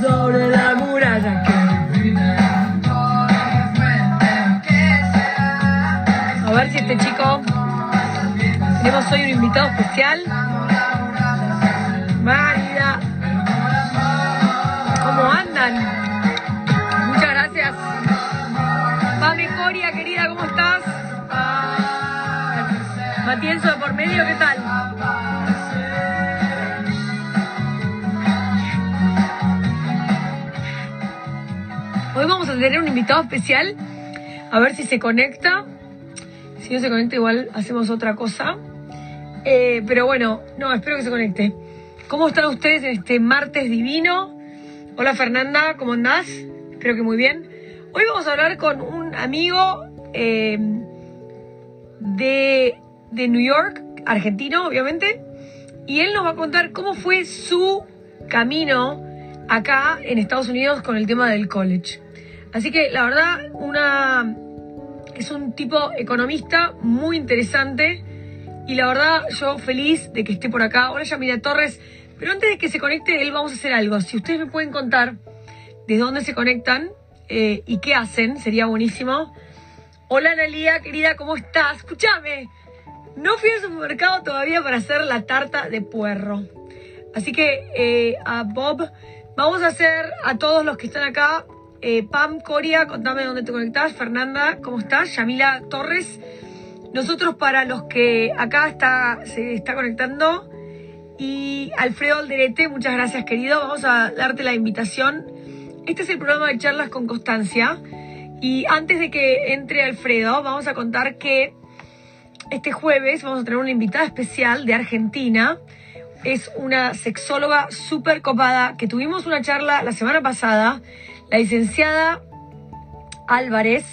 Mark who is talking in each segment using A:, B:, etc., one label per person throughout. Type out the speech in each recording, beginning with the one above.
A: sobre la muralla que A ver si este chico. Tenemos hoy un invitado especial. Marida. ¿Cómo andan? Muchas gracias. Pame Coria, querida, ¿cómo estás? Matienzo de por medio, ¿qué tal? Tener un invitado especial. A ver si se conecta. Si no se conecta, igual hacemos otra cosa. Eh, pero bueno, no, espero que se conecte. ¿Cómo están ustedes en este martes divino? Hola Fernanda, ¿cómo andás? Espero que muy bien. Hoy vamos a hablar con un amigo eh, de, de New York, argentino, obviamente. Y él nos va a contar cómo fue su camino acá en Estados Unidos con el tema del college. Así que la verdad, una es un tipo economista muy interesante y la verdad yo feliz de que esté por acá. Hola Yamila Torres, pero antes de que se conecte él vamos a hacer algo. Si ustedes me pueden contar de dónde se conectan eh, y qué hacen, sería buenísimo. Hola Analia, querida, ¿cómo estás? Escúchame, no fui al supermercado todavía para hacer la tarta de puerro. Así que eh, a Bob, vamos a hacer a todos los que están acá eh, Pam, Coria, contame dónde te conectás. Fernanda, ¿cómo estás? Yamila Torres. Nosotros para los que acá está, se está conectando. Y Alfredo Alderete, muchas gracias querido. Vamos a darte la invitación. Este es el programa de charlas con constancia. Y antes de que entre Alfredo, vamos a contar que este jueves vamos a tener una invitada especial de Argentina. Es una sexóloga súper copada que tuvimos una charla la semana pasada la licenciada Álvarez.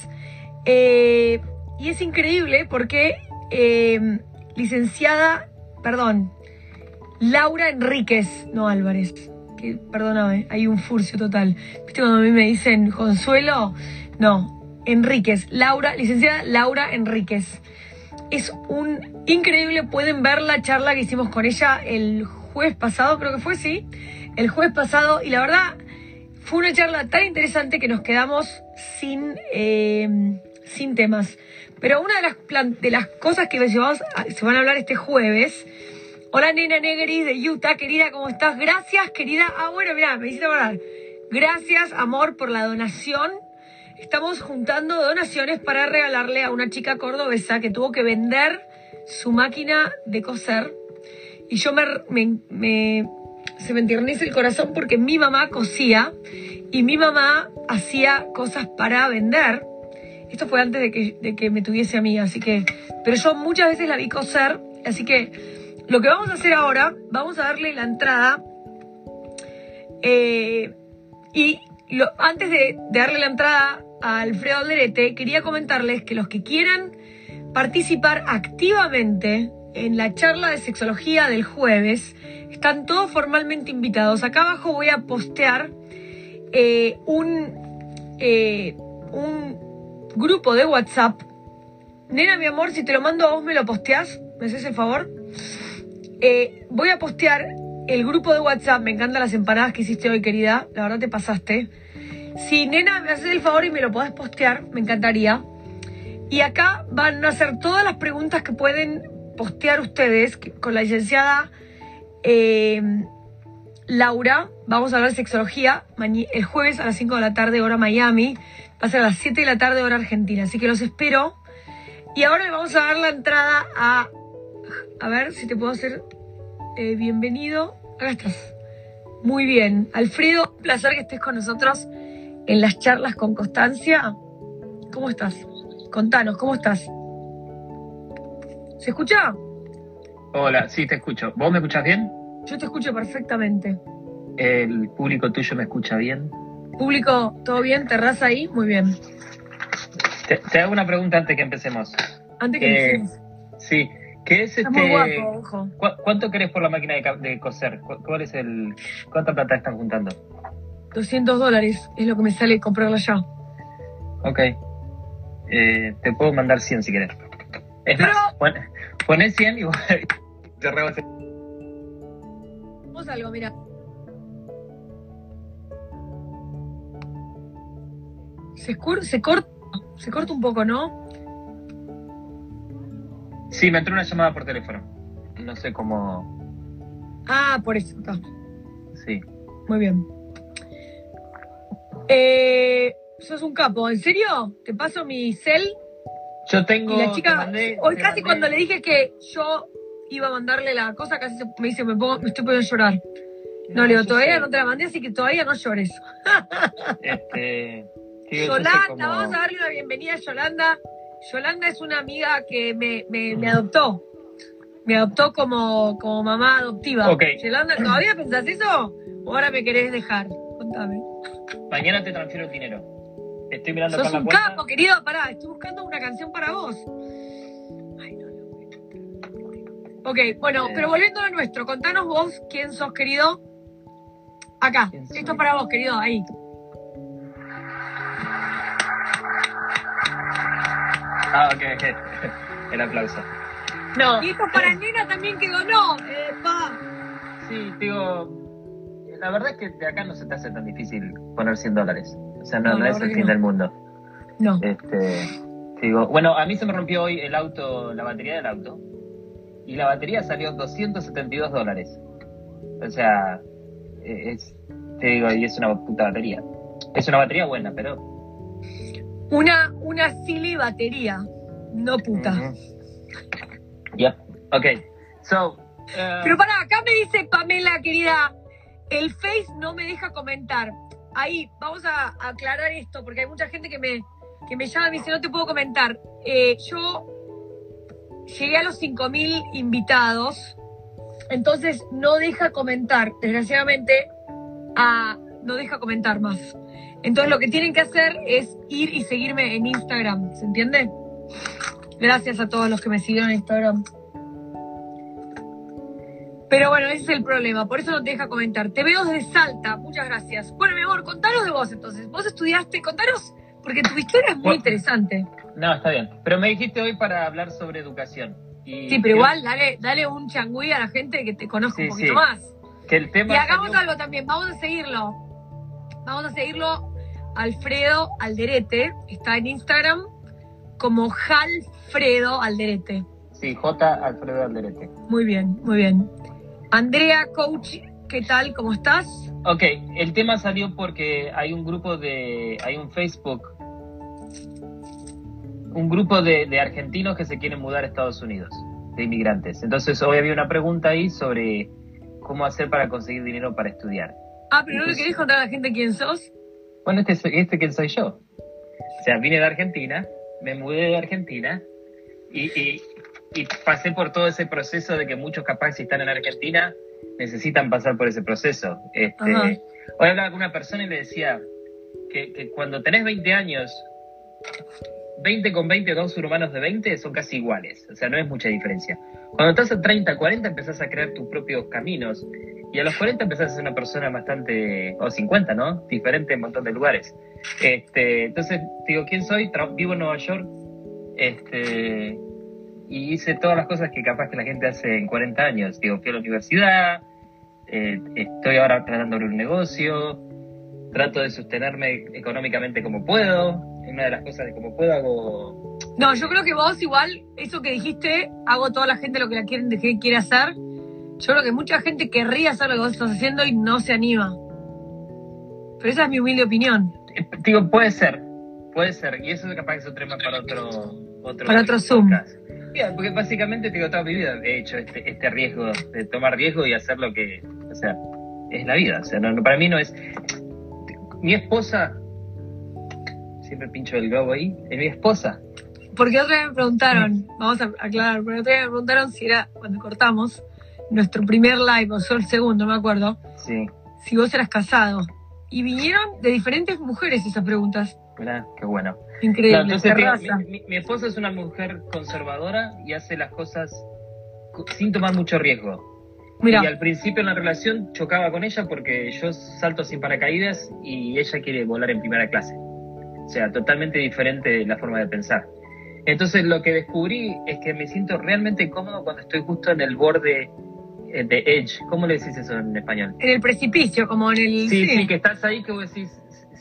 A: Eh, y es increíble porque eh, licenciada, perdón, Laura Enríquez, no Álvarez, que perdóname, hay un furcio total. ¿Viste cuando a mí me dicen Consuelo? No, Enríquez, Laura, licenciada Laura Enríquez. Es un increíble, pueden ver la charla que hicimos con ella el jueves pasado, creo que fue, sí, el jueves pasado, y la verdad fue una charla tan interesante que nos quedamos sin, eh, sin temas. Pero una de las, de las cosas que se van a hablar este jueves. Hola, nena Negri de Utah, querida, ¿cómo estás? Gracias, querida. Ah, bueno, mira, me hiciste hablar. Gracias, amor, por la donación. Estamos juntando donaciones para regalarle a una chica cordobesa que tuvo que vender su máquina de coser. Y yo me se me entiernece el corazón porque mi mamá cosía y mi mamá hacía cosas para vender. Esto fue antes de que, de que me tuviese a mí, así que... Pero yo muchas veces la vi coser, así que lo que vamos a hacer ahora, vamos a darle la entrada. Eh, y antes de, de, darle la entrada a Alfredo Alderete, quería comentarles que los que quieran participar activamente en la charla de sexología del jueves, están todos formalmente invitados. Acá abajo voy a postear eh, un, eh, un grupo de WhatsApp. Nena, mi amor, si te lo mando a vos, me lo posteás. ¿Me haces el favor? Eh, voy a postear el grupo de WhatsApp. Me encantan las empanadas que hiciste hoy, querida. La verdad te pasaste. Si, nena, me haces el favor y me lo podés postear, me encantaría. Y acá van a hacer todas las preguntas que pueden postear ustedes con la licenciada eh, Laura, vamos a hablar de sexología el jueves a las 5 de la tarde, hora Miami. Va a ser a las 7 de la tarde, hora Argentina. Así que los espero. Y ahora le vamos a dar la entrada a. A ver si te puedo hacer eh, bienvenido. Acá estás. Muy bien. Alfredo, placer que estés con nosotros en las charlas con Constancia. ¿Cómo estás? Contanos, ¿cómo estás? ¿Se escucha?
B: Hola, sí, te escucho. ¿Vos me escuchas bien?
A: Yo te escucho perfectamente.
B: ¿El público tuyo me escucha bien?
A: Público, ¿todo bien? ¿Terraz ahí? Muy bien.
B: Te, hago una pregunta antes que empecemos.
A: Antes que eh, empecemos.
B: Sí. ¿Qué es
A: este?
B: Muy
A: guapo, ojo.
B: ¿Cuánto querés por la máquina de, coser? ¿Cuál es el, ¿Cuánta plata están juntando?
A: 200 dólares es lo que me sale comprarla ya.
B: Ok. Eh, te puedo mandar 100 si querés. Es Pero... más, Pones 100 y te
A: Vamos algo, mira. Se, se, corta, se corta un poco, ¿no?
B: Sí, me entró una llamada por teléfono. No sé cómo.
A: Ah, por eso está.
B: Sí.
A: Muy bien. Eh, sos un capo, ¿en serio? ¿Te paso mi cel?
B: Yo tengo.
A: Y la chica, hoy casi cuando le dije que yo iba a mandarle la cosa, casi me dice, me, pongo, me estoy poniendo a llorar. No, le digo, todavía no te la mandé, así que todavía no llores.
B: este,
A: Yolanda, vamos a darle una bienvenida a Yolanda. Yolanda es una amiga que me, me, me adoptó. Me adoptó como, como mamá adoptiva. Yolanda, ¿todavía pensás eso? ¿O ahora me querés dejar? Contame.
B: Mañana te transfiero el dinero. Estoy mirando
A: Sos un capo, querido. Pará, estoy buscando una canción para vos. Ay, no, Ok, bueno, eh. pero volviendo a nuestro, contanos vos quién sos, querido. Acá, esto es para vos, querido, ahí.
B: Ah, ok, ok. El aplauso.
A: No. Y esto para Nena también quedó no. Eh, pa.
B: Sí, digo, la verdad es que de acá no se te hace tan difícil poner 100 dólares. O sea, no, es el fin del mundo.
A: No.
B: Este, digo, bueno, a mí se me rompió hoy el auto, la batería del auto. Y la batería salió 272 dólares. O sea, e, es, te digo, y es una puta batería. Es una batería buena, pero.
A: Una, una silly batería, no puta.
B: Yep, ok. So. Uh,
A: pero para, acá me dice Pamela, querida, el Face no me deja comentar. Ahí, vamos a, aclarar esto, porque hay mucha gente que me, que me llama y me dice, no te puedo comentar. Eh, yo llegué a los 5.000 invitados, entonces no deja comentar, desgraciadamente, a, no deja comentar más. Entonces lo que tienen que hacer es ir y seguirme en Instagram, ¿se entiende? Gracias a todos los que me siguieron en Instagram. Pero bueno, ese es el problema, por eso no te deja comentar. Te veo desde Salta, muchas gracias. Bueno, mi amor, contanos de vos entonces. Vos estudiaste, contanos, porque tu historia es muy interesante.
B: No, está bien. Pero me dijiste hoy para hablar sobre educación.
A: sí, pero igual, dale, dale un changüí a la gente que te conozca un poquito más.
B: Que el tema
A: y hagamos algo también, vamos a seguirlo. Vamos a seguirlo. Alfredo Alderete, está en Instagram como Jalfredo Alderete.
B: Sí, J. Alfredo Alderete.
A: Muy bien, muy bien. Andrea, coach, ¿qué tal? ¿Cómo estás?
B: Ok, el tema salió porque hay un grupo de, hay un Facebook, un grupo de, argentinos que se quieren mudar a Estados Unidos, de inmigrantes. Entonces hoy había una pregunta ahí sobre cómo hacer para conseguir dinero para estudiar.
A: Ah, pero ¿no le querés contar a la gente quién sos?
B: Bueno, este, este quién soy yo. O sea, vine de Argentina, me mudé de Argentina y, y pasé por todo ese proceso de que muchos capaz si están en Argentina necesitan pasar por ese proceso. Este, hoy hablaba con una persona y le decía que, cuando tenés 20 años, 20 con 20 o dos humanos de 20 son casi iguales, o sea, no es mucha diferencia. Cuando estás a 30, 40 empezás a crear tus propios caminos y a los 40 empezás a ser una persona bastante, o 50, ¿no? Diferente en un montón de lugares. Este, entonces, digo, ¿quién soy? vivo en Nueva York. Este, y hice todas las cosas que capaz que la gente hace en 40 años. Digo, fui a la universidad, eh, estoy ahora tratando de abrir un negocio, trato de sostenerme económicamente como puedo. Una de las cosas de cómo puedo hago...
A: No, yo creo que vos igual, eso que dijiste, hago toda la gente lo que la quieren, que quiere hacer. Yo creo que mucha gente querría hacer lo que vos estás haciendo y no se anima. Pero esa es mi humilde opinión.
B: Digo, puede ser, puede ser. Y eso es capaz que es otro tema para otro,
A: otro para otro Zoom
B: porque básicamente tengo toda mi vida he hecho este, este riesgo de tomar riesgo y hacer lo que, o sea, es la vida. O sea, no, para mí no es. Mi esposa, siempre pincho el globo ahí, es mi esposa.
A: Porque otra vez me preguntaron, vamos a aclarar, porque otra vez me preguntaron si era cuando cortamos nuestro primer live, o solo el segundo, no me acuerdo.
B: Sí.
A: Si vos eras casado. Y vinieron de diferentes mujeres esas preguntas.
B: Mira, qué bueno.
A: Increíble.
B: mi, esposa es una mujer conservadora y hace las cosas sin tomar mucho riesgo. Y al principio en la relación chocaba con ella porque yo salto sin paracaídas y ella quiere volar en primera clase. O sea, totalmente diferente la forma de pensar. Entonces lo que descubrí es que me siento realmente cómodo cuando estoy justo en el borde eh, de edge. ¿Cómo le decís eso en español?
A: En el precipicio, como en el...
B: Sí, sí, que estás ahí que vos decís,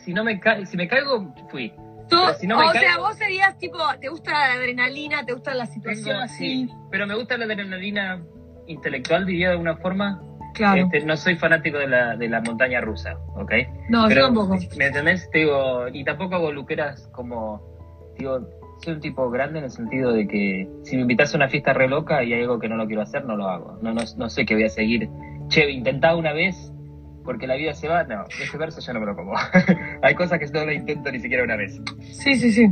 B: si no me si me caigo, fui.
A: Tú-
B: Pero si no me
A: o sea, vos serías tipo, te gusta la adrenalina, te gusta la situación así.
B: sí, pero me gusta la adrenalina intelectual, diría de alguna forma.
A: Claro.
B: Este, no soy fanático de la, de la montaña rusa, ¿ok?
A: no,
B: Pero,
A: yo tampoco.
B: ¿Me entendés? Te Digo, y tampoco hago luqueras como. Digo, soy un tipo grande en el sentido de que si me invitas a una fiesta re loca y hay algo que no lo quiero hacer, no lo hago. No, no, no sé que voy a seguir. Che, intentá una vez porque la vida se va. No, ese verso ya no me lo como. hay cosas que no lo intento ni siquiera una vez.
A: Sí, sí, sí.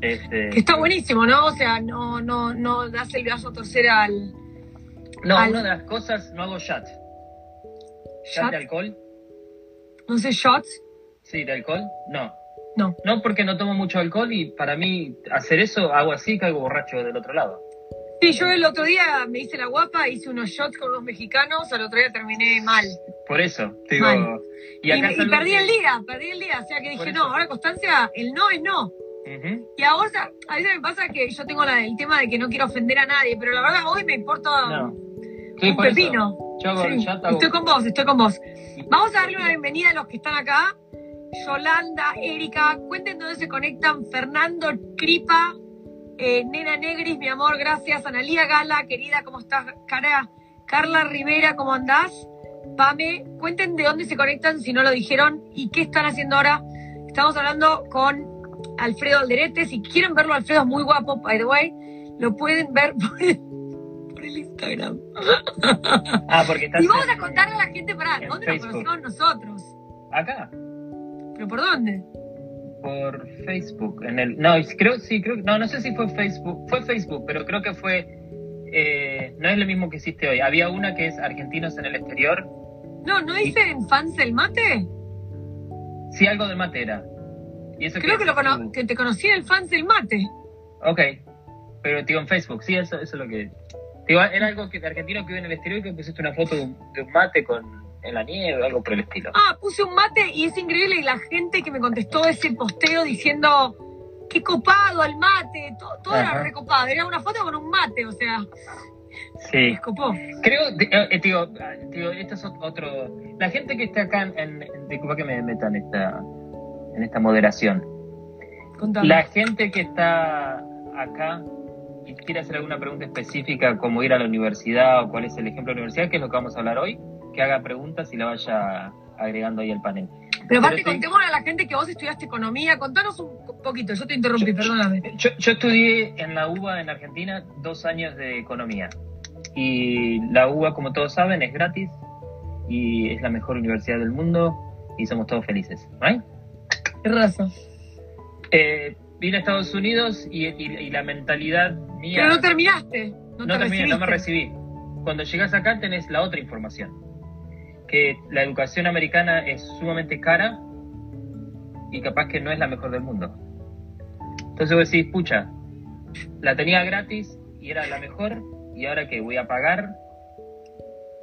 B: Este,
A: Que está buenísimo, ¿no? O sea, no, no, no das el brazo a torcer al
B: no,
A: al-
B: una de las cosas, no hago shot. ¿Shot
A: shot.
B: de alcohol?
A: No sé, shots.
B: Sí, de alcohol. No.
A: No.
B: No, porque no tomo mucho alcohol y para mí hacer eso hago así, caigo borracho del otro lado.
A: Sí, yo el otro día me hice la guapa, hice unos shots con unos mexicanos, al otro día terminé mal.
B: Por eso, te digo.
A: Mal.
B: Y acá
A: perdí el día, perdí el día. O sea que dije, no, ahora Constancia, el no es no. Y ahora, a veces me pasa que yo tengo la, el tema de que no quiero ofender a nadie, pero la verdad hoy me importa
B: No. Sí,
A: un pepino.
B: Yo
A: Sí,
B: hago-
A: estoy con vos, estoy con vos. Vamos a darle una bienvenida a los que están acá. Yolanda, Erika, cuenten dónde se conectan. Fernando, Cripa, eh, Nena Negris, mi amor, gracias. Analía Gala, querida, ¿cómo estás? Cara, Carla Rivera, ¿cómo andás? Pame, cuenten de dónde se conectan si no lo dijeron y qué están haciendo ahora. Estamos hablando con Alfredo Alderete. Si quieren verlo, Alfredo es muy guapo, by the way. Lo pueden ver por el, por el Instagram.
B: Ah, porque estás
A: Y vamos a contarle a la gente, para
B: en
A: ¿dónde nos conocimos nosotros?
B: acá,
A: ¿Pero por dónde?
B: Por Facebook. En el, no, creo, sí, creo, no, no sé si fue Facebook, fue Facebook, pero creo que fue, eh, no es lo mismo que hiciste hoy. Había una que es Argentinos en el exterior,
A: No, ¿no dicen fans del mate?
B: sí, algo de mate era. Y eso
A: Creo que, lo cono- que te conocí en el fans del mate.
B: Ok, pero digo en Facebook, sí, eso, eso es lo que... Digo, era algo que de argentino que vive en el exterior y que pusiste una foto de un, de un mate con en la nieve algo por el estilo.
A: Ah, puse un mate y es increíble y la gente que me contestó ese posteo diciendo qué copado al mate, todo, todo era recopado, era una foto con un mate, o sea,
B: Sí.
A: me copó.
B: Creo, eh, eh, digo, digo, esto es ot- otro... La gente que está acá, en, en- disculpa que me meta en esta, en esta moderación.
A: Contame.
B: La gente que está acá y quiere hacer alguna pregunta específica como ir a la universidad o cuál es el ejemplo de la universidad, que es lo que vamos a hablar hoy, que haga preguntas y la vaya agregando ahí al panel.
A: Pero aparte
B: pero sí.
A: contémosle a la gente que vos estudiaste economía, contanos un poquito, yo te interrumpí,
B: Yo-
A: perdóname.
B: Yo, yo estudié en la UBA en Argentina dos años de economía. Y la UBA, como todos saben, es gratis y es la mejor universidad del mundo y somos todos felices. ¿right?
A: Qué razón.
B: Eh, vine a Estados Unidos y, y- y la mentalidad mía...
A: Pero no terminaste, no,
B: no
A: te
B: terminé, no me
A: recibiste.
B: recibí. Cuando llegas acá tenés la otra información, que la educación americana es sumamente cara y capaz que no es la mejor del mundo. Entonces vos decís, pucha, la tenía gratis y era la mejor y ahora que voy a pagar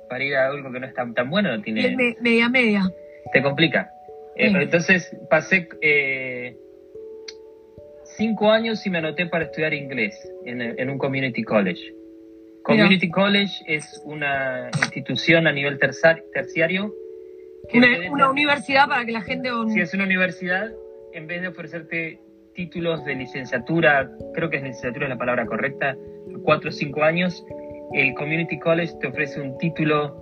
B: para ir a algo que no es tan, tan bueno, tiene,
A: me- media media.
B: te complica. Eh. Entonces pasé eh, cinco años y me anoté para estudiar inglés en, en un community college. Community college es una institución a nivel terciar- terciario. que
A: Una,
B: de
A: una
B: ser-
A: universidad para que la gente...
B: Si es una universidad, en vez de ofrecerte títulos de licenciatura, creo que es licenciatura la palabra correcta, cuatro o cinco años, el Community College te ofrece un título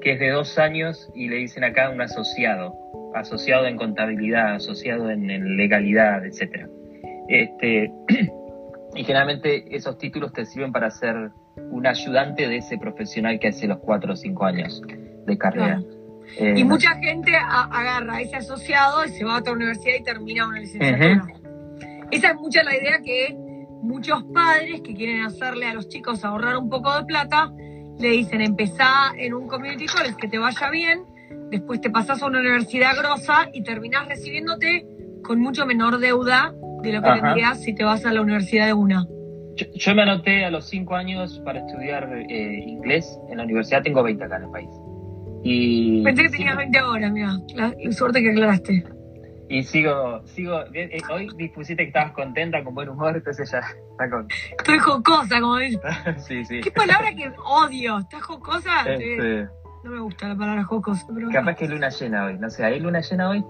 B: que es de dos años y le dicen acá un asociado, asociado en contabilidad, asociado en, en legalidad, etcétera. Este, y generalmente esos títulos te sirven para ser un ayudante de ese profesional que hace los cuatro o cinco años de carrera. Eh,
A: Y mucha gente a- agarra ese asociado y se va a otra universidad y termina una licenciatura. Esa es mucha la idea que muchos padres que quieren hacerle a los chicos ahorrar un poco de plata, le dicen empezá en un community college que te vaya bien, después te pasás a una universidad grosa y terminás recibiéndote con mucho menor deuda de lo que
B: Ajá.
A: tendrías si te vas a la universidad de una.
B: Yo, yo me anoté a los 5 años para estudiar eh, inglés en la universidad. Tengo 20 acá en el país. Y,
A: Pensé que tenías 20 horas, mira, la suerte que aclaraste.
B: y sigo, sigo. eh, eh, hoy dispusiste que estabas contenta, con buen humor, entonces ya está con.
A: Estoy jocosa, como dices.
B: sí, sí.
A: ¿Qué palabra que odio? ¿Estás jocosa?
B: Este,
A: No me gusta la palabra jocosa, pero
B: capaz que es luna llena hoy. No sé, ¿hay luna llena hoy?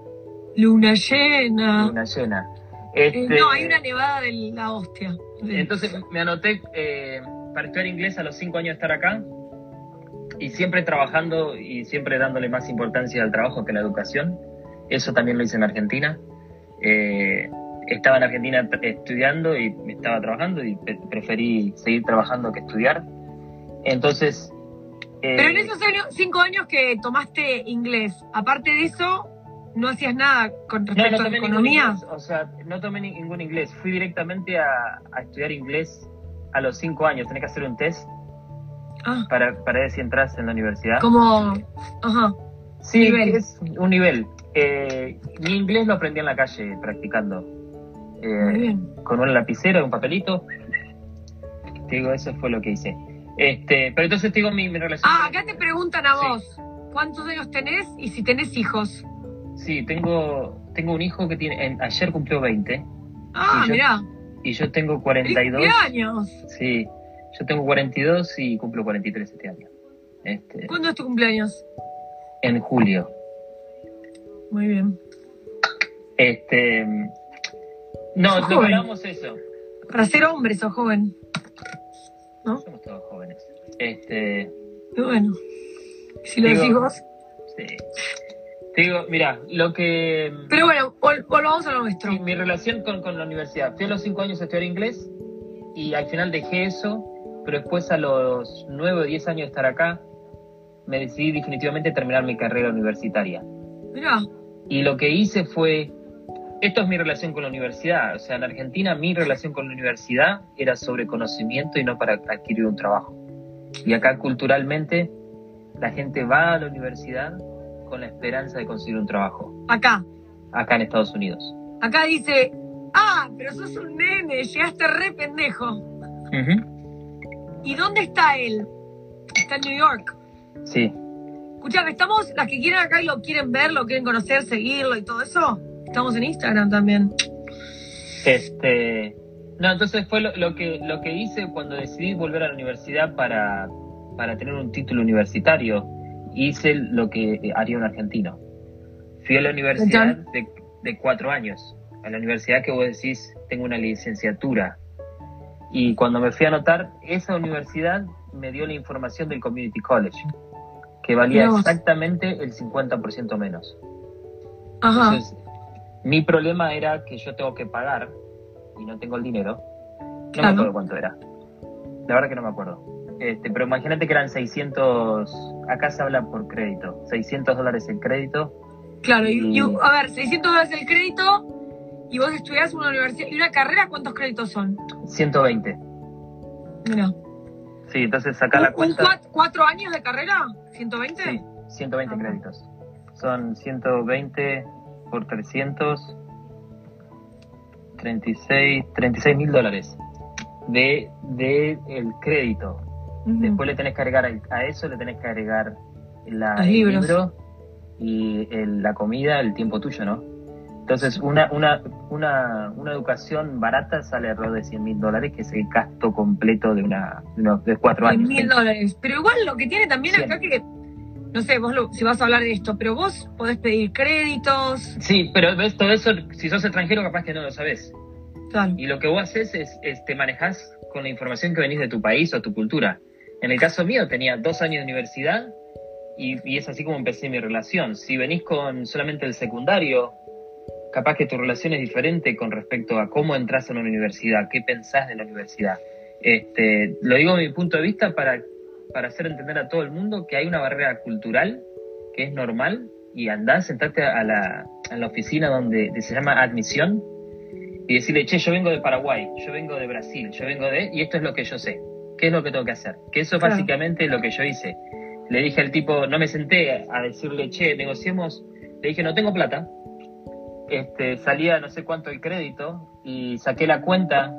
A: luna llena.
B: Luna llena.
A: Este, no, hay una nevada de la hostia.
B: Entonces me anoté eh, para estudiar inglés a los cinco años de estar acá y siempre trabajando y siempre dándole más importancia al trabajo que a la educación. Eso también lo hice en Argentina. Eh, estaba en Argentina estudiando y estaba trabajando y preferí seguir trabajando que estudiar. Entonces...
A: Pero en esos cinco años que tomaste inglés, aparte de eso, ¿No hacías nada con respecto a la economía?
B: o sea, no tomé ningún inglés. Fui directamente a, estudiar inglés a los cinco años. Tenés que hacer un test ah. para, para ver si entras en la universidad.
A: Como, ajá.
B: Sí, es un nivel. Eh, mi inglés lo aprendí en la calle practicando. Eh, con un lapicero y un papelito. Te digo, eso fue lo que hice. Este, pero entonces te digo mi, relación.
A: Ah, acá te preguntan a vos. ¿Cuántos años tenés y si tenés hijos?
B: Sí, tengo, tengo un hijo que tiene, ayer cumplió 20.
A: Ah, mira.
B: Y yo tengo 42.
A: años?
B: Sí, yo tengo 42 y cumplo 43 este año. Este,
A: ¿Cuándo es tu cumpleaños?
B: En julio.
A: Muy bien.
B: Este. No, lo hablamos eso.
A: Para ser hombre sos joven.
B: ¿No? Somos todos jóvenes. Este.
A: Y bueno. Si lo decís vos.
B: Sí. Te digo, mira, lo que...
A: Pero bueno, volvamos a lo nuestro.
B: mi relación con, con, la universidad. Fui a los cinco años a estudiar inglés y al final dejé eso, pero después a los nueve o diez años de estar acá, me decidí definitivamente terminar mi carrera universitaria.
A: Mira.
B: Y lo que hice fue, esto es mi relación con la universidad. O sea, en Argentina mi relación con la universidad era sobre conocimiento y no para adquirir un trabajo. Y acá culturalmente la gente va a la universidad con la esperanza de conseguir un trabajo.
A: Acá.
B: Acá en Estados Unidos.
A: Acá dice, ah, pero sos un nene, llegaste re pendejo. ¿Y dónde está él? Está en New York.
B: Sí.
A: Escuchame, estamos, las que quieren acá y lo quieren ver, lo quieren conocer, seguirlo y todo eso, estamos en Instagram también.
B: Este, no, entonces fue lo, que lo que hice cuando decidí volver a la universidad para, para tener un título universitario hice lo que haría un argentino. Fui a la universidad de, cuatro años, a la universidad que vos decís, tengo una licenciatura. Y cuando me fui a anotar, esa universidad me dio la información del Community College, que valía exactamente el 50% menos.
A: Ajá.
B: Entonces, mi problema era que yo tengo que pagar y no tengo el dinero. No me acuerdo cuánto era. La verdad que no me acuerdo. Este, pero imagínate que eran 600, acá se habla por crédito, 600 dólares el crédito.
A: Claro, y, a ver, 600 dólares el crédito y vos estudiás una universidad y una carrera, ¿cuántos créditos son?
B: 120.
A: Mira.
B: Sí, entonces saca la cuenta.
A: ¿Cuatro años de carrera? ¿120? Sí,
B: 120 ah, créditos. Son 120 por 300, 36, 36 mil dólares de, de el crédito. Después le tenés que agregar a eso, le tenés que agregar la, el libro y la comida, el tiempo tuyo, ¿no? Entonces, una, una, una, una educación barata sale alrededor de 100 mil dólares, que es el gasto completo de una de, cuatro años.
A: 100 mil dólares. Pero igual lo que tiene también acá que, no sé, vos si vas a hablar de esto, pero vos podés pedir créditos.
B: Sí, pero ves todo eso, si sos extranjero capaz que no lo sabes. Y lo que vos haces es, es te manejás con la información que venís de tu país o tu cultura. En el caso mío tenía dos años de universidad y, es así como empecé mi relación. Si venís con solamente el secundario, capaz que tu relación es diferente con respecto a cómo entras en una universidad, qué pensás de la universidad. Este, lo digo de mi punto de vista para, para hacer entender a todo el mundo que hay una barrera cultural que es normal y andás, sentarte a la, a la oficina donde se llama admisión y decirle, che, yo vengo de Paraguay, yo vengo de Brasil, yo vengo de... y esto es lo que yo sé. ¿Qué es lo que tengo que hacer? Que eso es básicamente lo que yo hice. Le dije al tipo, no me senté a decirle, che, negociemos. Le dije, no tengo plata. Este, salía no sé cuánto el crédito y saqué la cuenta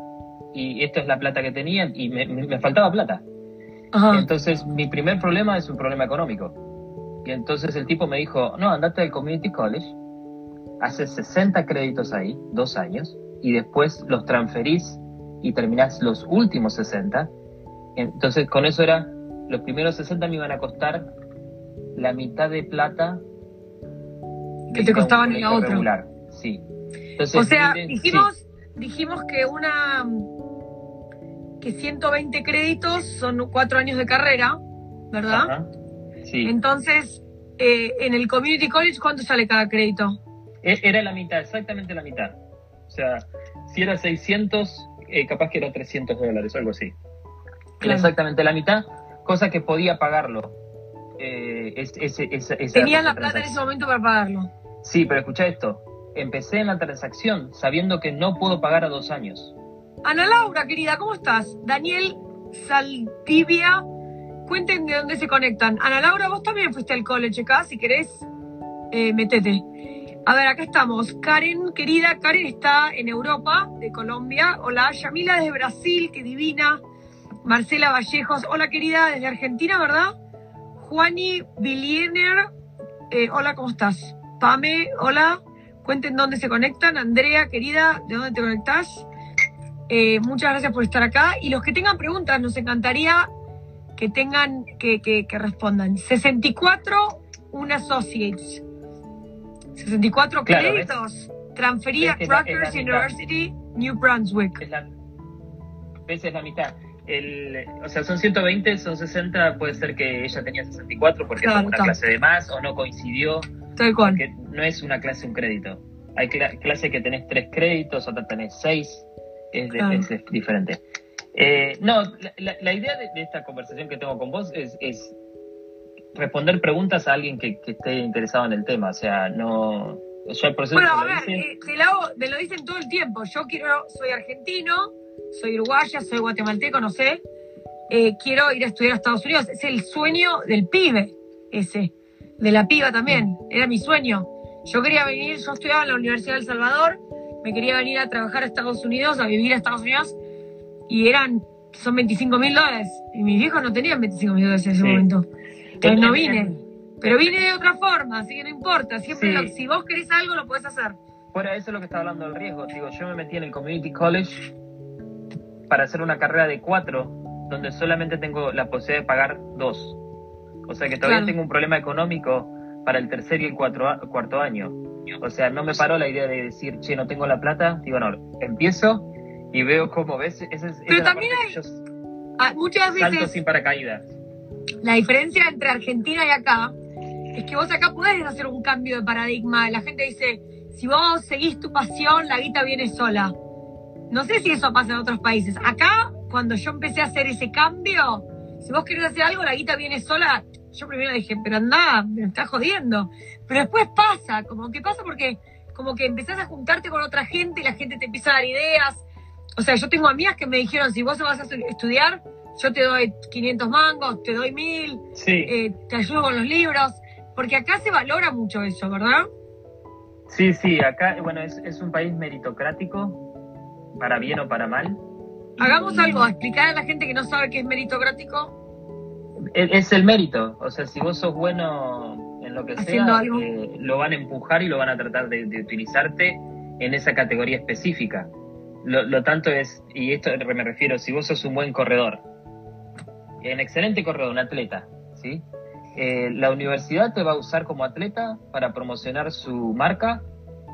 B: y esto es la plata que tenía y me, faltaba plata. Entonces, mi primer problema es un problema económico. Y entonces el tipo me dijo, no, andate al Community College, haces 60 créditos ahí, dos años, y después los transferís y terminás los últimos 60 entonces, con eso era, los primeros 60 me iban a costar la mitad de plata
A: que te costaban a otro.
B: Regular. Sí.
A: o sea, dijimos dijimos que una que 120 créditos son cuatro años de carrera, ¿verdad?
B: Ajá. Sí.
A: Entonces, eh, en el Community College, ¿cuánto sale cada crédito?
B: E- Era la mitad, exactamente la mitad. O sea, si era 600, eh, capaz que era 300 dólares o algo así. Era exactamente la mitad, cosa que podía pagarlo. Eh, es- esa- esa
A: la plata en ese momento para pagarlo.
B: Sí, pero escucha esto. Empecé en la transacción sabiendo que no puedo pagar a dos años.
A: Ana Laura, querida, ¿cómo estás? Daniel Saldivia, cuenten de dónde se conectan. Ana Laura, vos también fuiste al college acá, si querés, eh, metete. A ver, acá estamos. Karen, querida, Karen está en Europa, de Colombia. Hola, Yamila desde Brasil, qué divina. Marcela Vallejos, hola querida, desde Argentina, ¿verdad? Juani Billionaire, eh, hola, ¿cómo estás? Pame, hola, cuenten dónde se conectan. Andrea, querida, ¿de dónde te conectás? Eh, muchas gracias por estar acá. Y los que tengan preguntas, nos encantaría que tengan, que, que, que respondan. 64, un Associates. 64
B: Claro,
A: créditos. Transfería
B: Es que es la- es la
A: Rutgers. University, New Brunswick.
B: La mitad. El, o sea, son 120, son 60, puede ser que ella tenía 64 porque
A: Claro,
B: tomó una clase de más o no coincidió,
A: Tal cual.
B: porque no es una clase un crédito. Hay cla- clase que tenés tres créditos, otra tenés seis, es, de-
A: Claro.
B: es- es diferente. Eh, no, la, la- la idea de, de esta conversación que tengo con vos es, es responder preguntas a alguien que, que esté interesado en el tema. O sea, no. Yo el proceso
A: Bueno,
B: te
A: a ver, eh, te, lo hago- me lo dicen todo el tiempo. Yo quiero, soy argentino, soy uruguaya, soy guatemalteco, no sé. Eh, quiero ir a estudiar a Estados Unidos. Es el sueño del pibe, ese. De la piba también. Era mi sueño. Yo quería venir, yo estudiaba en la Universidad del Salvador, me quería venir a trabajar a Estados Unidos, a vivir a Estados Unidos, y eran, son 25 mil dólares. Y mis viejos no tenían 25 mil dólares en ese
B: Sí.
A: momento. Entonces no vine. Pero vine de otra forma, así que no importa. Siempre
B: Sí.
A: lo- si vos querés algo, lo podés hacer.
B: Fuera eso es lo que está hablando del riesgo. Digo, yo me metí en el Community College para hacer una carrera de cuatro, donde solamente tengo la posibilidad de pagar dos. O sea que todavía
A: Claro.
B: tengo un problema económico para el tercer y el cuatro cuarto año. O sea, no me paró la idea de decir, che, no tengo la plata. Digo, no, empiezo y veo cómo ves. Esa es,
A: Pero también hay- muchas veces
B: sin paracaídas.
A: la diferencia entre Argentina y acá es que vos acá podés hacer un cambio de paradigma. La gente dice, si vos seguís tu pasión, la guita viene sola. No sé si eso pasa en otros países. Acá, cuando yo empecé a hacer ese cambio, si vos querés hacer algo, la guita viene sola. Yo primero dije, pero anda, me estás jodiendo. Pero después pasa, como que pasa porque como que empezás a juntarte con otra gente y la gente te empieza a dar ideas. O sea, yo tengo amigas que me dijeron, si vos vas a estu- estudiar, yo te doy 500 mangos, te doy 1000,
B: Sí,
A: eh, te ayudo con los libros. Porque acá se valora mucho eso, ¿verdad?
B: sí, sí. Acá, bueno, es, es un país meritocrático, para bien o para mal.
A: Hagamos algo, explicar a la gente que no sabe qué es meritocrático.
B: Es es el mérito, o sea, si vos sos bueno en lo que
A: Haciendo
B: sea, eh, lo van a empujar y lo van a tratar de, de utilizarte en esa categoría específica. Lo, lo tanto es, y esto me refiero, si vos sos un buen corredor, un excelente corredor, un atleta, ¿sí? Eh, la universidad te va a usar como atleta para promocionar su marca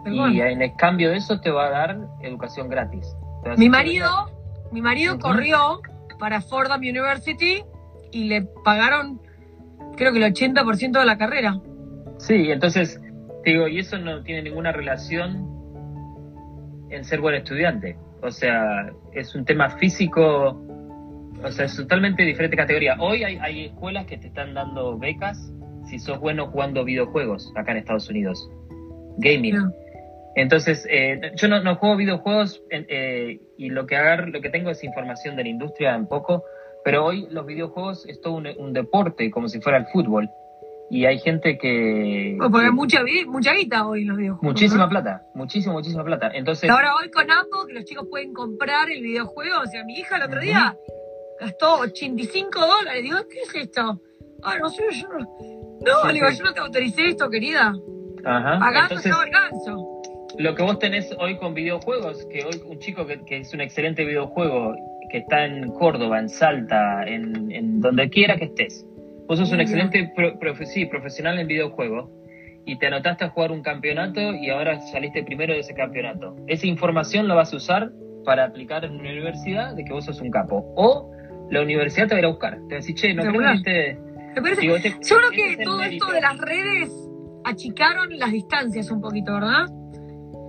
B: Y en cambio de eso te va a dar educación gratis.
A: Mi marido, mi marido corrió para Fordham University y le pagaron, creo que el 80% de la carrera.
B: Sí, entonces, te digo, y eso no tiene ninguna relación en ser buen estudiante. O sea, es un tema físico, o sea, es totalmente diferente categoría. Hoy hay, hay escuelas que te están dando becas si sos bueno jugando videojuegos acá en Estados Unidos. Gaming.
A: No.
B: Entonces, eh, yo no, no juego videojuegos eh, y lo que agar, lo que tengo es información de la industria un poco, pero hoy los videojuegos es todo un, un deporte, como si fuera el fútbol. Y hay gente que...
A: Bueno, porque
B: que-
A: mucha, mucha guita hoy los videojuegos.
B: muchísima
A: ¿no?
B: plata, muchísima, muchísima plata. Entonces,
A: Ahora hoy con Apple, que los chicos pueden comprar el videojuego. O sea, mi hija el otro
B: Ujú.
A: día gastó 85 dólares. Digo, ¿qué es esto? Ah, no sé, yo no. No,
B: Sí,
A: digo,
B: sí.
A: yo no te autoricé esto, querida.
B: ajá,
A: Pagando
B: entonces
A: yo el ganso.
B: Lo que vos tenés hoy con videojuegos, que hoy un chico que, que es un excelente videojuego, que está en Córdoba, en Salta, en, en donde quiera que estés, vos sos un excelente pro- profe- sí, profesional en videojuego y te anotaste a jugar un campeonato y ahora saliste primero de ese campeonato. Esa información la vas a usar para aplicar en una universidad de que vos sos un capo. O la universidad te va a ir a buscar. Te va a decir, che, no que
A: Digo, este, yo creo que este todo esto de las redes achicaron las distancias un poquito, ¿verdad?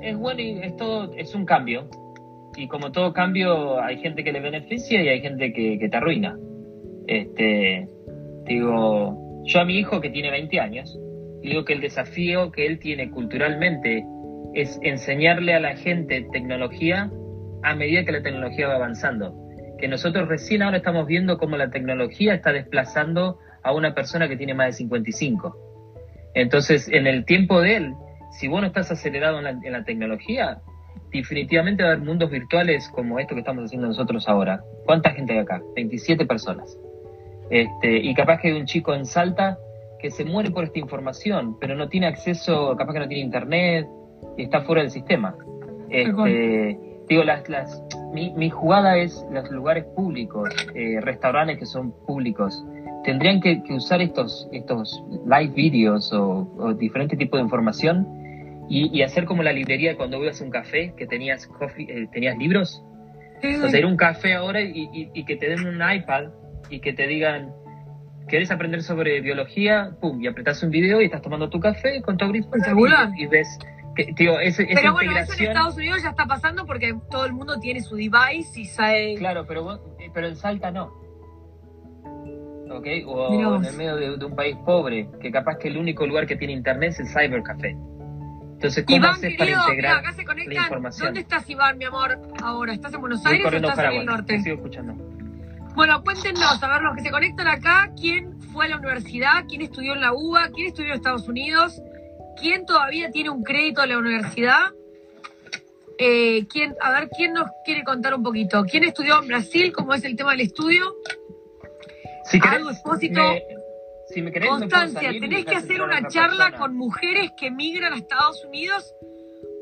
B: Es bueno y es todo, es un cambio. Y como todo cambio, hay gente que le beneficia y hay gente que, que te arruina. Este, digo, yo a mi hijo que tiene 20 años, digo que el desafío que él tiene culturalmente es enseñarle a la gente tecnología a medida que la tecnología va avanzando. Que nosotros recién ahora estamos viendo cómo la tecnología está desplazando a una persona que tiene más de 55. Entonces, en el tiempo de él, si vos no estás acelerado en la, tecnología, definitivamente va a haber mundos virtuales como esto que estamos haciendo nosotros ahora. ¿Cuánta gente hay acá? 27 personas. Este, y capaz que hay un chico en Salta que se muere por esta información, pero no tiene acceso, capaz que no tiene internet y está fuera del sistema. Este, digo, las, las, mi, mi, jugada es los lugares públicos, eh, restaurantes que son públicos. Tendrían que, usar estos, estos live videos o, diferentes tipos de información y, hacer como la librería cuando ibas a un café que tenías, coffee, eh, tenías libros. O sea, ir a un café ahora y, y, que te den un iPad y que te digan, ¿querés aprender sobre biología? Pum, y apretás un video y estás tomando tu café con tu audífono y, y ves pero
A: bueno, eso en Estados Unidos ya está pasando porque todo el mundo tiene su device y sabe.
B: Claro, pero, eh, pero en Salta no. ¿Ok? O, en el medio de, un país pobre, que capaz que el único lugar que tiene internet es el cybercafé. Entonces, ¿cómo
A: Iván,
B: haces para integrar
A: acá se conectan. la información? ¿Dónde estás, Iván, mi amor, ahora? ¿Estás en Buenos Aires o estás en el norte?
B: sigo escuchando.
A: Bueno, cuéntenos, a ver, los que se conectan acá, ¿quién fue a la universidad? ¿Quién estudió en la UBA? ¿Quién estudió en Estados Unidos? ¿Quién todavía tiene un crédito a la universidad? Eh, ¿quién, a ver, ¿quién nos quiere contar un poquito? ¿Quién estudió en Brasil? ¿Cómo es el tema del estudio?
B: Si Algo expósito. Si me
A: Constancia, tenés que hacer una charla con mujeres que migran a Estados Unidos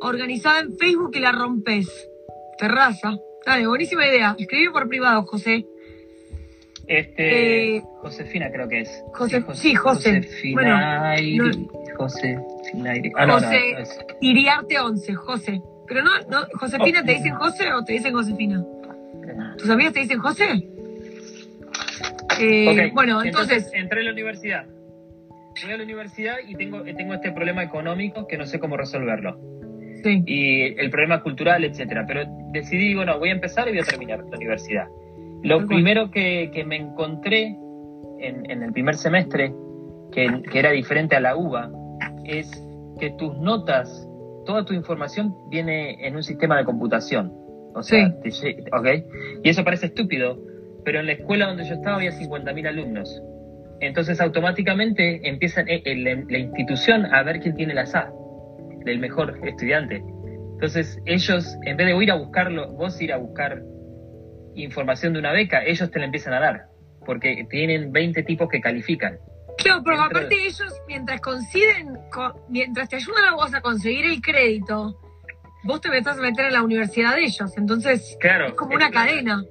A: organizada en Facebook y la rompes. Terraza. Dale, buenísima idea. Escribí por privado, José.
B: Este, eh, Josefina creo que es.
A: José, sí, José.
B: Josefina. José.
A: Ah, José Iriarte 11, José. Pero no, no Josefina, ¿te dicen José o te dicen Josefina? ¿Tus amigos te dicen José?
B: Eh, Bueno, entonces, Entré a la universidad. Voy a la universidad y tengo, tengo este problema económico que no sé cómo resolverlo. Sí. Y el problema cultural, etcétera. Pero decidí, bueno, voy a empezar y voy a terminar la universidad. Lo primero que, que, me encontré en, en, el primer semestre, que, que era diferente a la UBA, es que tus notas, toda tu información viene en un sistema de computación. O sea, Y eso parece estúpido, pero en la escuela donde yo estaba había 50.000 alumnos. Entonces automáticamente empiezan eh, la, institución a ver quién tiene la SA, el mejor estudiante. Entonces ellos, en vez de ir a buscarlo, vos ir a buscar información de una beca, ellos te la empiezan a dar, porque tienen 20 tipos que califican.
A: Claro, pero aparte ellos, mientras consiguen, mientras te ayudan a vos a conseguir el crédito, vos te metes a meter en la universidad de ellos. Entonces, es como una cadena.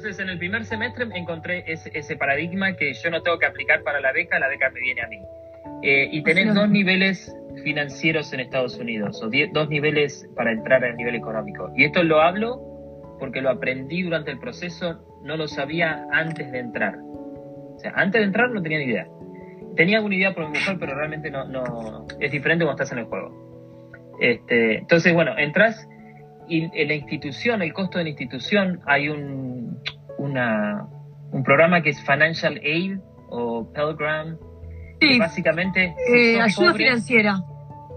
B: Entonces, en el primer semestre encontré ese, paradigma que yo no tengo que aplicar para la beca, la beca me viene a mí. Eh, y tenés dos niveles financieros en Estados Unidos, o dos niveles para entrar al nivel económico. Y esto lo hablo porque lo aprendí durante el proceso, no lo sabía antes de entrar. O sea, antes de entrar no tenía ni idea tenía alguna idea por mi mujer, pero realmente no, no es diferente cuando estás en el juego. Este, entonces, bueno, entras y en la institución, el costo de la institución, hay un, una, un programa que es Financial Aid o Pell Grant,
A: sí.
B: básicamente...
A: Eh, ayuda financiera.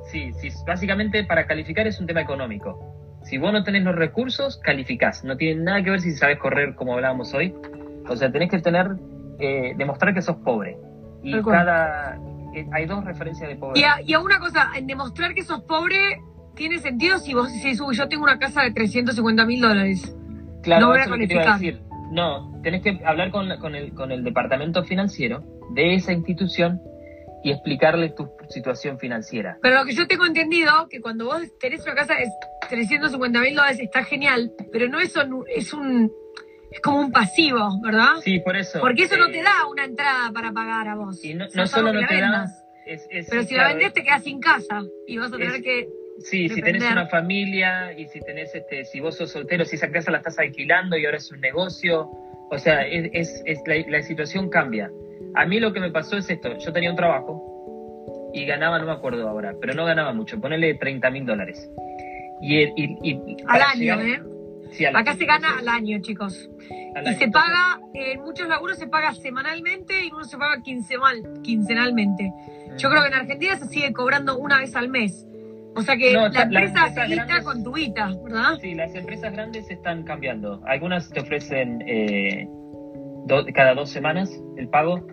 B: Sí, sí, básicamente para calificar es un tema económico. Si vos no tenés los recursos, calificás. No tiene nada que ver si sabes correr como hablábamos hoy. O sea, tenés que tener, eh, demostrar que sos pobre. Y cada. Eh, hay dos referencias de pobreza.
A: Y a, una cosa, en demostrar que sos pobre tiene sentido si vos si yo tengo una casa de 350 mil dólares.
B: Claro, no voy a calificar. decir. No, tenés que hablar con, con, el, con el departamento financiero de esa institución y explicarle tu situación financiera.
A: Pero lo que yo tengo entendido, que cuando vos tenés una casa de 350 mil dólares está genial, pero no es es un es como un pasivo, ¿verdad?
B: Sí, por eso.
A: Porque eso no te eh, da una entrada para pagar a vos.
B: Y no, solo no te da, Es, es-
A: Pero si la vendes te quedas sin casa y vas a tener
B: Es-
A: que...
B: Sí, si tenés una familia y si tenés este, si vos sos soltero, si esa casa la estás alquilando y ahora es un negocio, o sea, es, es, es la, la situación cambia. A mí lo que me pasó es esto, yo tenía un trabajo y ganaba, no me acuerdo ahora, pero no ganaba mucho, ponele 30 mil dólares. Y, y, y-
A: Al año,
B: llegar-
A: ¿eh?
B: sí, al-
A: Acá se gana al año, chicos.
B: al
A: Y
B: año.
A: se paga, en muchos laburos se paga semanalmente y uno se paga quincenal, quincenalmente. Yo creo que en Argentina se sigue cobrando una vez al mes. O sea que
B: No,
A: la empresa se
B: grandes-
A: con tu guita, ¿verdad?
B: Sí, las empresas grandes están cambiando. Algunas te ofrecen eh, do- cada dos semanas el pago.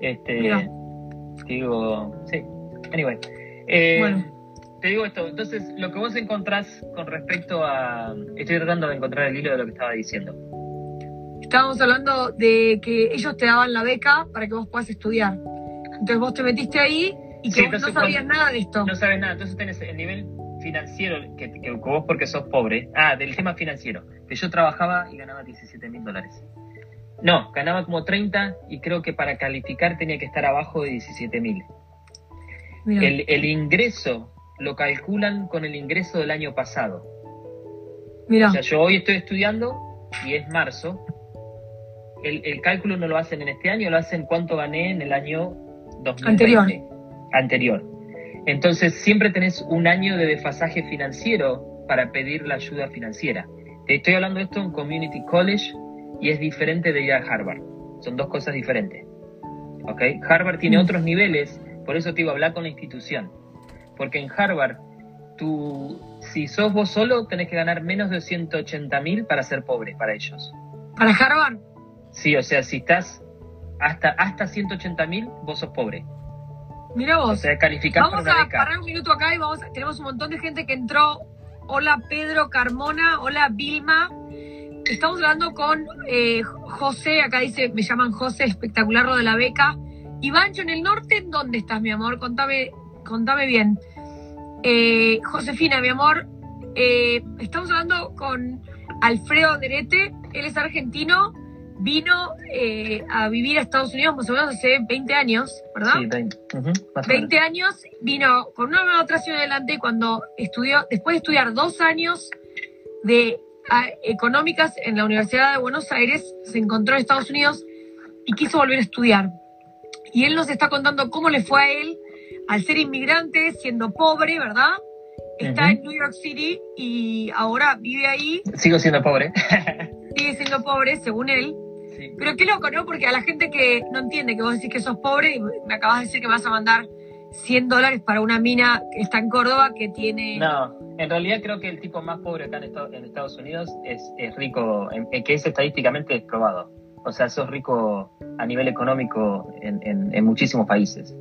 B: Este,
A: Mira.
B: te digo, sí. Anyway, eh,
A: Bueno.
B: te digo esto. Entonces, lo que vos encontrás con respecto a, estoy tratando de encontrar el hilo de lo que estaba diciendo.
A: Estábamos hablando de que ellos te daban la beca para que vos puedas estudiar. Entonces vos te metiste ahí y que
B: Sí,
A: no sabías nada de esto.
B: No sabes nada. Entonces tenés el nivel financiero que, que vos porque sos pobre. Ah, del tema financiero. Que yo trabajaba y ganaba 17 mil dólares. No, ganaba como 30 y creo que para calificar tenía que estar abajo de 17 mil. El ingreso lo calculan con el ingreso del año pasado.
A: Mira.
B: O sea, yo hoy estoy estudiando y es marzo. El, el cálculo no lo hacen en este año, lo hacen cuánto gané en el año 2020.
A: Anterior.
B: Anterior. Entonces siempre tenés un año de desfasaje financiero para pedir la ayuda financiera. Te estoy hablando de esto en Community College y es diferente de ir a Harvard. Son dos cosas diferentes. ¿Ok? Harvard tiene
A: Mm.
B: otros niveles, por eso te digo, hablar con la institución. Porque en Harvard, tú, si sos vos solo, tenés que ganar menos de 180 mil para ser pobre para ellos.
A: Para Harvard.
B: Sí, o sea, si estás hasta, hasta 180 mil, vos sos pobre.
A: Mira
B: O
A: vos.
B: sea,
A: Vamos a
B: beca.
A: parar un minuto acá y vamos a- tenemos un montón de gente que entró. Hola Pedro Carmona, hola Vilma. Estamos hablando con eh, José, acá dice, me llaman José, espectacular lo de la beca. Ivancho, en el norte, ¿dónde estás, mi amor? Contame, contame bien. Eh, Josefina, mi amor, eh, estamos hablando con Alfredo Derete, él es argentino, vino eh, a vivir a Estados Unidos más o menos hace 20 años, ¿verdad?
B: Sí, 20. Ujú, más o
A: 20 años, vino con una nueva atracción adelante cuando estudió, después de estudiar dos años de ah, económicas en la Universidad de Buenos Aires, se encontró en Estados Unidos y quiso volver a estudiar. Y él nos está contando cómo le fue a él al ser inmigrante, siendo pobre, ¿verdad? Está en New York City y ahora vive ahí.
B: Sigo siendo pobre.
A: sigue siendo pobre, según él. Pero qué loco, ¿no? Porque a la gente que no entiende que vos decís que sos pobre y me acabas de decir que vas a mandar 100 dólares para una mina que está en Córdoba que tiene...
B: No, en realidad creo que el tipo más pobre acá en Estados, en Unidos es, es rico, en, en que es estadísticamente es probado. O sea, sos rico a nivel económico en, en- en muchísimos países.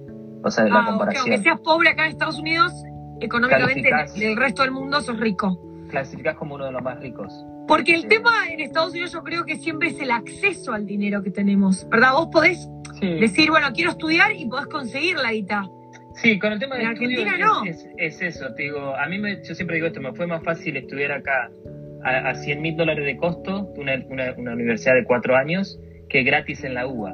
B: O sea, la
A: Ah, ok,
B: comparación.
A: aunque seas pobre acá en Estados Unidos, económicamente
B: Calificás.
A: del resto del mundo sos rico.
B: Clasificás como uno de los más ricos.
A: Porque el
B: Sí.
A: tema en Estados Unidos yo creo que siempre es el acceso al dinero que tenemos, ¿verdad? Vos podés
B: Sí.
A: decir, bueno, quiero estudiar y podés conseguir la guita.
B: Sí, con el tema de
A: En Argentina no.
B: es, es- es eso, te digo, a mí me, yo siempre digo esto, me fue más fácil estudiar acá a, a 100 mil dólares de costo, una, una, una universidad de cuatro años, que gratis en la UBA.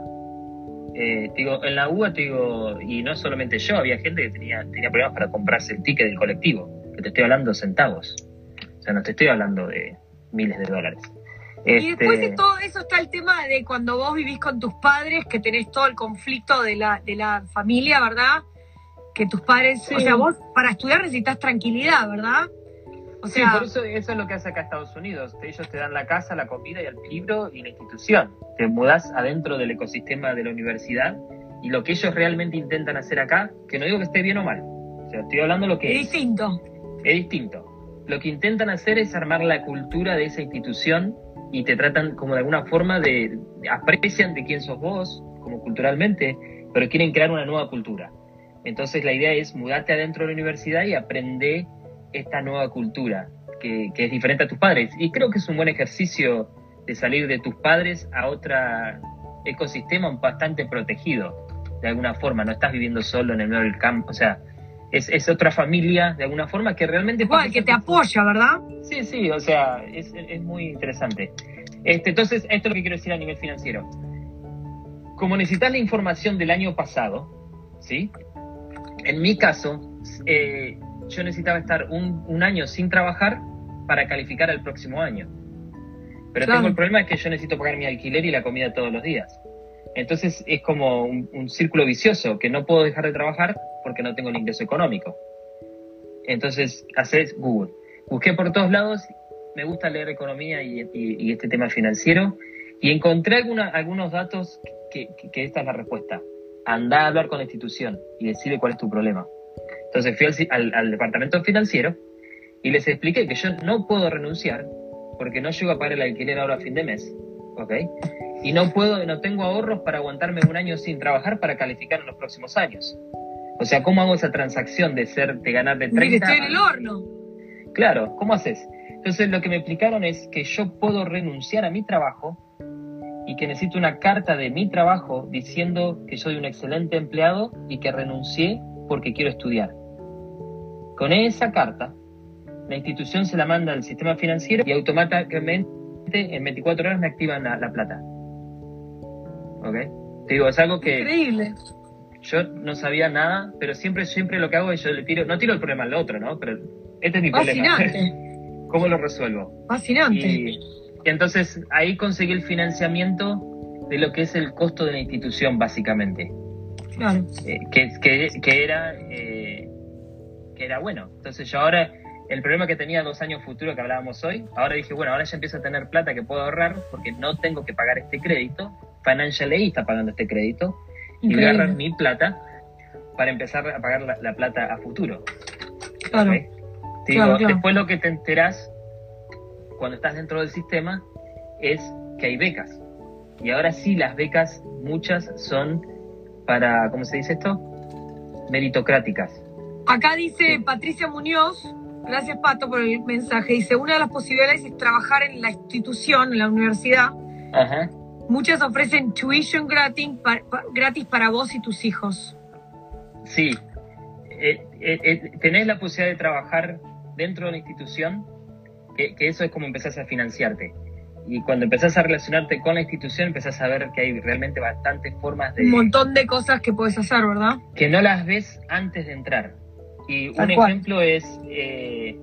B: Eh, te digo, en la UBA, te digo, y no solamente yo, había gente que tenía, tenía problemas para comprarse el ticket del colectivo, que te estoy hablando centavos. O sea, no te estoy hablando de miles de dólares.
A: Y
B: Este,
A: después de todo eso está el tema de cuando vos vivís con tus padres, que tenés todo el conflicto de la, de la familia, ¿verdad? Que tus padres,
B: Sí.
A: o sea, vos para estudiar necesitas tranquilidad, ¿verdad? O
B: Sí,
A: sea,
B: por eso, eso es lo que hace acá Estados Unidos. Ellos te dan la casa, la comida y el libro y la institución. Te mudas adentro del ecosistema de la universidad y lo que ellos realmente intentan hacer acá, que no digo que esté bien o mal, o sea, estoy hablando lo que
A: es
B: es,
A: distinto.
B: es distinto. Lo que intentan hacer es armar la cultura de esa institución y te tratan como de alguna forma de, aprecian de quién sos vos, como culturalmente, pero quieren crear una nueva cultura. Entonces la idea es mudarte adentro de la universidad y aprender esta nueva cultura que, que es diferente a tus padres. Y creo que es un buen ejercicio de salir de tus padres a otro ecosistema bastante protegido, de alguna forma. No estás viviendo solo en el medio del campo, o sea, es, es otra familia, de alguna forma, que realmente...
A: Igual, que te apoya, ¿verdad?
B: Sí, sí, o sea, es, es muy interesante. Este, entonces, esto es lo que quiero decir a nivel financiero. Como necesitas la información del año pasado, ¿sí? En mi caso, eh, yo necesitaba estar un, un, año sin trabajar para calificar al próximo año. Pero tengo el problema es que yo necesito pagar mi alquiler y la comida todos los días. Entonces es como un, círculo vicioso, que no puedo dejar de trabajar porque no tengo el ingreso económico. Entonces, haces Google. Busqué por todos lados, me gusta leer economía y, este tema financiero, y encontré alguna, algunos datos que, esta es la respuesta. Anda a hablar con la institución y decide cuál es tu problema. Entonces fui al, al departamento financiero y les expliqué que yo no puedo renunciar porque no llego a pagar el alquiler ahora a fin de mes. ¿Ok? y no puedo, no tengo ahorros para aguantarme un año sin trabajar para calificar en los próximos años. O sea, ¿cómo hago esa transacción de ser, de ganar de 30?
A: estoy en el horno.
B: Claro, ¿cómo haces? Entonces lo que me explicaron es que yo puedo renunciar a mi trabajo y que necesito una carta de mi trabajo diciendo que soy un excelente empleado y que renuncié porque quiero estudiar. Con esa carta, la institución se la manda al sistema financiero y automáticamente en 24 horas me activan la plata. ¿ok? Te digo, es algo que...
A: Increíble.
B: Yo no sabía nada, pero siempre, siempre lo que hago es yo le tiro, no tiro el problema al otro, ¿no? Pero este es mi Fascinante. problema. ¿Cómo lo resuelvo?
A: Fascinante.
B: Y, entonces ahí conseguí el financiamiento de lo que es el costo de la institución, básicamente.
A: Claro.
B: Eh, que, que, que, era, eh, que era bueno. Entonces yo ahora el problema que tenía dos años futuro que hablábamos hoy, ahora dije, bueno, ahora ya empiezo a tener plata que puedo ahorrar porque no tengo que pagar este crédito. Financial Aid está pagando este crédito y voy a agarrar mi plata para empezar a pagar la, plata a futuro.
A: Claro.
B: digo, Después lo que te enterás cuando estás dentro del sistema es que hay becas. Y ahora sí, las becas, muchas son para, ¿cómo se dice esto? Meritocráticas.
A: Acá dice Patricia Muñoz, Gracias, Pato, por el mensaje. Dice, una de las posibilidades es trabajar en la institución, en la universidad. Muchas ofrecen tuition gratis, gratis para vos y tus hijos.
B: Sí. Eh, eh, eh, tenés la posibilidad de trabajar dentro de la institución, que, eso es como empezás a financiarte. Y cuando empezás a relacionarte con la institución, empezás a ver que hay realmente bastantes formas de...
A: Un montón de cosas que puedes hacer, ¿verdad?
B: Que no las ves antes de entrar. Y un ejemplo es eh,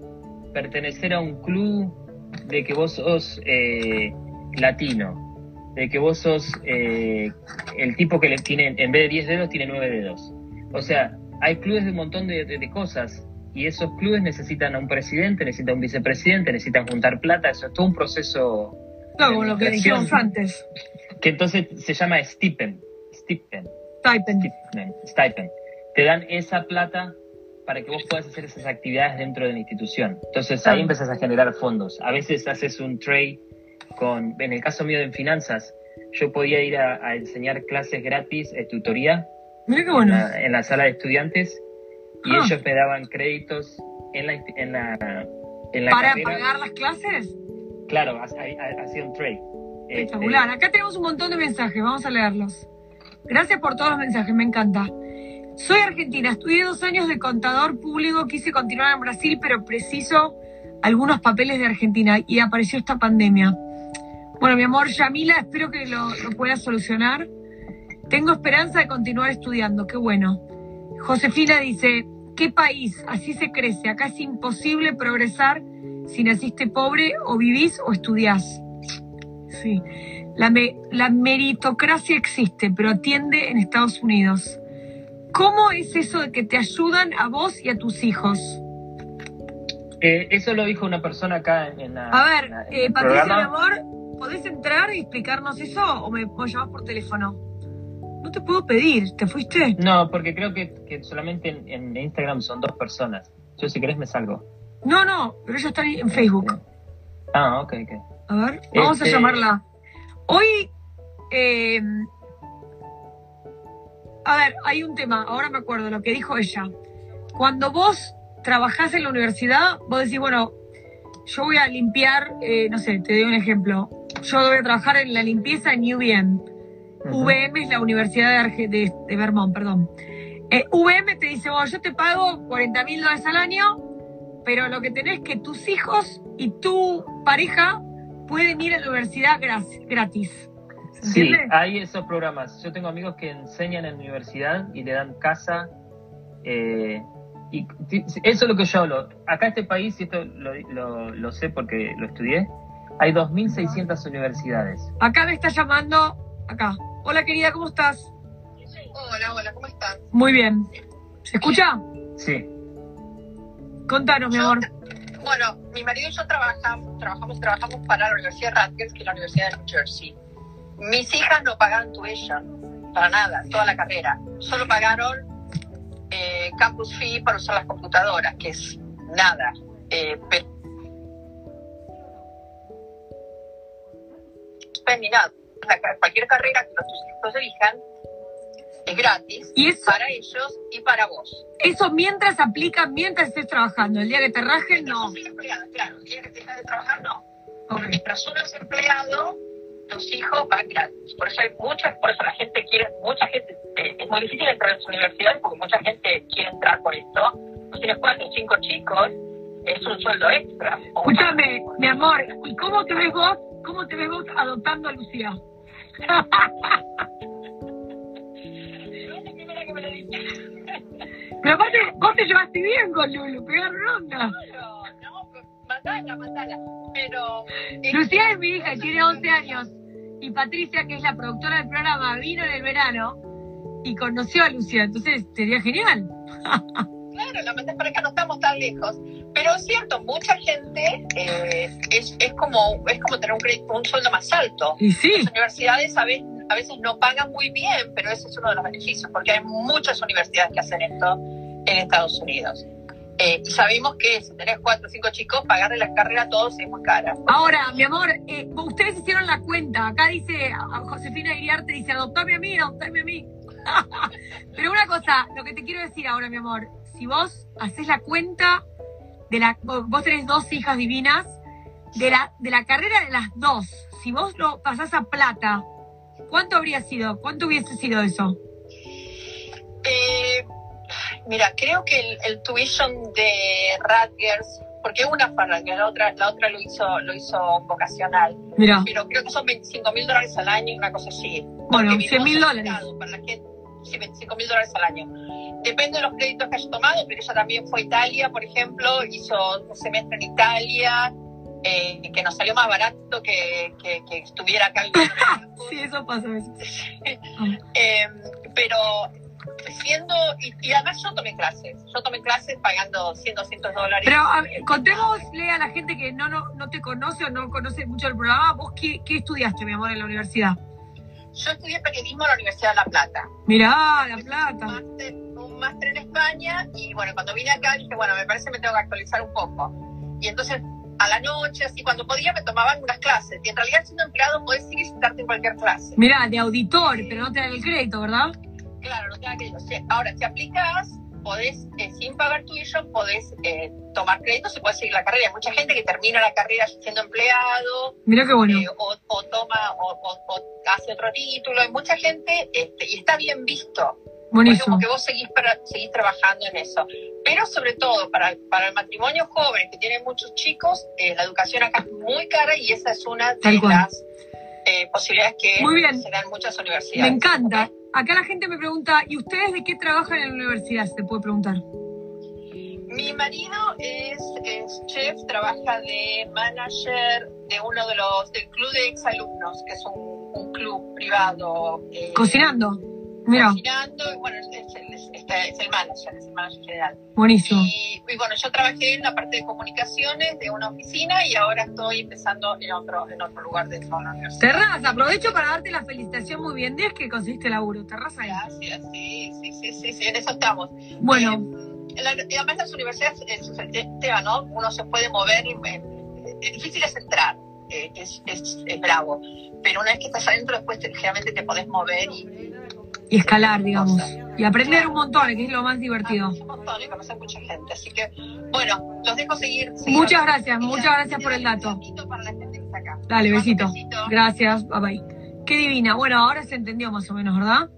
B: pertenecer a un club de que vos sos eh, latino, de que vos sos eh, el tipo que le tiene, en vez de 10 dedos, tiene 9 dedos. O sea, hay clubes de un montón de, cosas y esos clubes necesitan a un presidente, necesitan a un vicepresidente, necesitan juntar plata, eso es todo un proceso.
A: Claro, como lo que dijimos antes.
B: Que entonces se llama stipend. Stipend.
A: Stipend.
B: Stipend. Te dan esa plata para que vos puedas hacer esas actividades dentro de la institución. Entonces ahí empezás a generar fondos. A veces haces un trade con, en el caso mío de finanzas, yo podía ir a, enseñar clases gratis, de tutoría, en, la, sala de estudiantes, y ah. ellos me daban créditos en la, en la, en la
A: ¿Para pagar las clases?
B: Claro, hacía un trade.
A: Espectacular. Acá tenemos un montón de mensajes, vamos a leerlos. Gracias por todos los mensajes, me encanta. Soy argentina, estudié dos años de contador público, quise continuar en Brasil, pero preciso algunos papeles de Argentina y apareció esta pandemia. Bueno, mi amor, Yamila, espero que lo, lo puedas solucionar. Tengo esperanza de continuar estudiando, qué bueno. Josefina dice, ¿qué país? Así se crece. Acá es imposible progresar si naciste pobre o vivís o estudiás. Sí, la, la meritocracia existe, pero atiende en Estados Unidos. ¿Cómo es eso de que te ayudan a vos y a tus hijos?
B: Eh, eso lo dijo una persona acá en la.
A: A ver, eh, Patricia, mi amor, ¿podés entrar y explicarnos eso o me, o llamas por teléfono? No te puedo pedir, ¿te fuiste?
B: No, porque creo que, solamente en, Instagram son dos personas. Yo, si querés, me salgo.
A: No, no, pero ella está ahí en Facebook.
B: Ah, ok, ok.
A: A ver, vamos a este, llamarla. Hoy. Eh, a ver, hay un tema, ahora me acuerdo lo que dijo ella. Cuando vos trabajás en la universidad, vos decís, bueno, yo voy a limpiar, eh, no sé, te doy un ejemplo. Yo voy a trabajar en la limpieza en UVM. UVM es la Universidad de, de, Vermont, perdón. Eh, UVM te dice, bueno, yo te pago 40 mil dólares al año, pero lo que tenés es que tus hijos y tu pareja pueden ir a la universidad gratis.
B: Sí, hay esos programas. Yo tengo amigos que enseñan en la universidad y le dan casa Eh, y eso es lo que yo hablo. Acá en este país, y esto lo, lo, lo sé porque lo estudié, hay 2.600 universidades.
A: Acá me está llamando, acá. Hola querida, ¿cómo estás?
C: Hola, hola, ¿cómo estás?
A: Muy bien. ¿Se escucha?
B: Sí.
A: Contanos, mi
C: Yo-
A: amor.
C: Bueno, mi marido y yo trabajamos, trabajamos, trabajamos para la Universidad de Rutgers, que es la Universidad de New Jersey. Mis hijas no pagaron tuition, para nada, toda la carrera. Solo pagaron eh, campus fee para usar las computadoras, que es nada. Eh, pero ca- Cualquier carrera que tus hijos elijan es gratis
A: Y eso,
C: para ellos y para vos.
A: eso mientras aplica, mientras estés trabajando. El día que te rajen, no.
C: Empleada, claro. El día que dejas de trabajar, no.
A: Ok.
C: Mientras uno es empleado, tus hijos van gratis. Por eso hay muchas, por eso la gente quiere, mucha gente, eh, es muy difícil entrar a las universidades porque mucha gente quiere entrar por esto. No tienes cuatro o cinco chicos, es un sueldo extra.
A: Escúchame, mi amor, ¿y cómo te ves vos? ¿Cómo te ves vos adoptando a Lucía? Pero aparte, vos te llevaste bien con Lulu, pegaron onda.
C: No, no, mandala, mandala. Pero. eh,
A: Lucía es mi hija y tiene 11 años. Y Patricia, que es la productora del programa, vino en el verano y conoció a Lucía. Entonces sería genial.
C: Claro, la mandás para acá, no estamos tan lejos. Pero es cierto, mucha gente eh, es, es, como, es como tener un, un sueldo más alto.
A: Y sí,
C: Las universidades a veces, a veces no pagan muy bien, pero ese es uno de los beneficios, porque hay muchas universidades que hacen esto en Estados Unidos. Eh, y sabemos que si tenés cuatro o cinco chicos, pagarle la carrera a todos es muy cara.
A: Ahora, mi amor, eh, ustedes hicieron la cuenta. Acá dice, Josefina Iriarte dice, adoptame a mí, adoptame a mí. Pero una cosa, lo que te quiero decir ahora, mi amor, si vos haces la cuenta de la, vos tenés dos hijas divinas, de la, de la carrera de las dos, si vos lo pasás a plata, ¿cuánto habría sido? ¿Cuánto hubiese sido eso?
C: Eh, mira, creo que el, el tuition de Rutgers, porque una fue Rutgers, la otra, la otra lo hizo, lo hizo vocacional,
A: Mira,
C: pero creo que son 25 mil dólares al año, una cosa así.
A: bueno,
C: Porque
A: 100 mil dólares.
C: Para la gente, sí, 25 mil dólares al año. Depende de los créditos que haya tomado, pero ella también fue a Italia, por ejemplo, hizo un semestre en Italia, eh, que nos salió más barato que, que, que estuviera acá.
A: Sí, eso pasa a veces.
C: Eh, pero siendo, y, y además yo tomé clases, yo tomé clases pagando 100, 200 dólares.
A: Pero a contémosle a la gente que no, no, no te conoce o no conoce mucho el programa, vos qué, qué estudiaste, mi amor, en la universidad.
C: Yo estudié periodismo en la Universidad de La Plata.
A: Mirá, La Plata.
C: Máster, un máster en España y bueno, cuando vine acá dije, bueno, me parece que me tengo que actualizar un poco. Y entonces a la noche, así cuando podía, me tomaban unas clases. Y en realidad siendo empleado podés ir y sentarte en cualquier clase.
A: Mirá, de auditor, pero no te dan el crédito, ¿verdad?
C: Claro, no te da crédito. Ahora, si aplicas, podés, eh, sin pagar tuyo, podés eh, tomar créditos y podés seguir la carrera. Hay mucha gente que termina la carrera siendo empleado
A: Mirá qué bueno.
C: eh, o, o toma o, o- o hace otro título. Hay mucha gente este, y está bien visto.
A: Buenísimo.
C: como que vos seguís, para- seguís trabajando en eso. Pero sobre todo para, para el matrimonio joven que tiene muchos chicos, eh, la educación acá es muy cara y esa es una de
A: Tal
C: las eh, posibilidades que
A: Muy bien.
C: se dan muchas
A: Me
C: universidades.
A: encanta. Acá la gente me pregunta, ¿y ustedes de qué trabajan en la universidad? Se puede preguntar.
C: Mi marido es, es chef, trabaja de manager de uno de los, del club de exalumnos, que es un, un club privado. eh,
A: Cocinando. Mira,
C: Cocinando, y bueno, es, es- es- es el manager, es el manager general.
A: buenísimo.
C: Y, y bueno, yo trabajé en la parte de comunicaciones de una oficina y ahora estoy empezando en otro, en otro lugar dentro de la universidad.
A: Terraz, aprovecho para darte la felicitación muy bien. Es que conseguiste laburo. Terraz ahí.
C: Gracias, sí, sí, sí, sí, sí, en eso estamos.
A: Bueno,
C: Eh, la- además las universidades, eh, es el tema, ¿no? Uno se puede mover y eh, eh, difícil es entrar, eh, es, es, es bravo. Pero una vez que estás adentro, después te- te podés mover y
A: y escalar, digamos. Y aprender un montón, que es lo más divertido.
C: Un montón y conocer mucha gente. Así que, bueno, los dejo seguir. seguir
A: Muchas gracias, muchas gracias por el dato.
C: un besito para la gente que está acá.
A: Dale, besito.
C: besito.
A: Gracias, bye bye. Qué divina. Bueno, ahora se entendió más o menos, ¿verdad?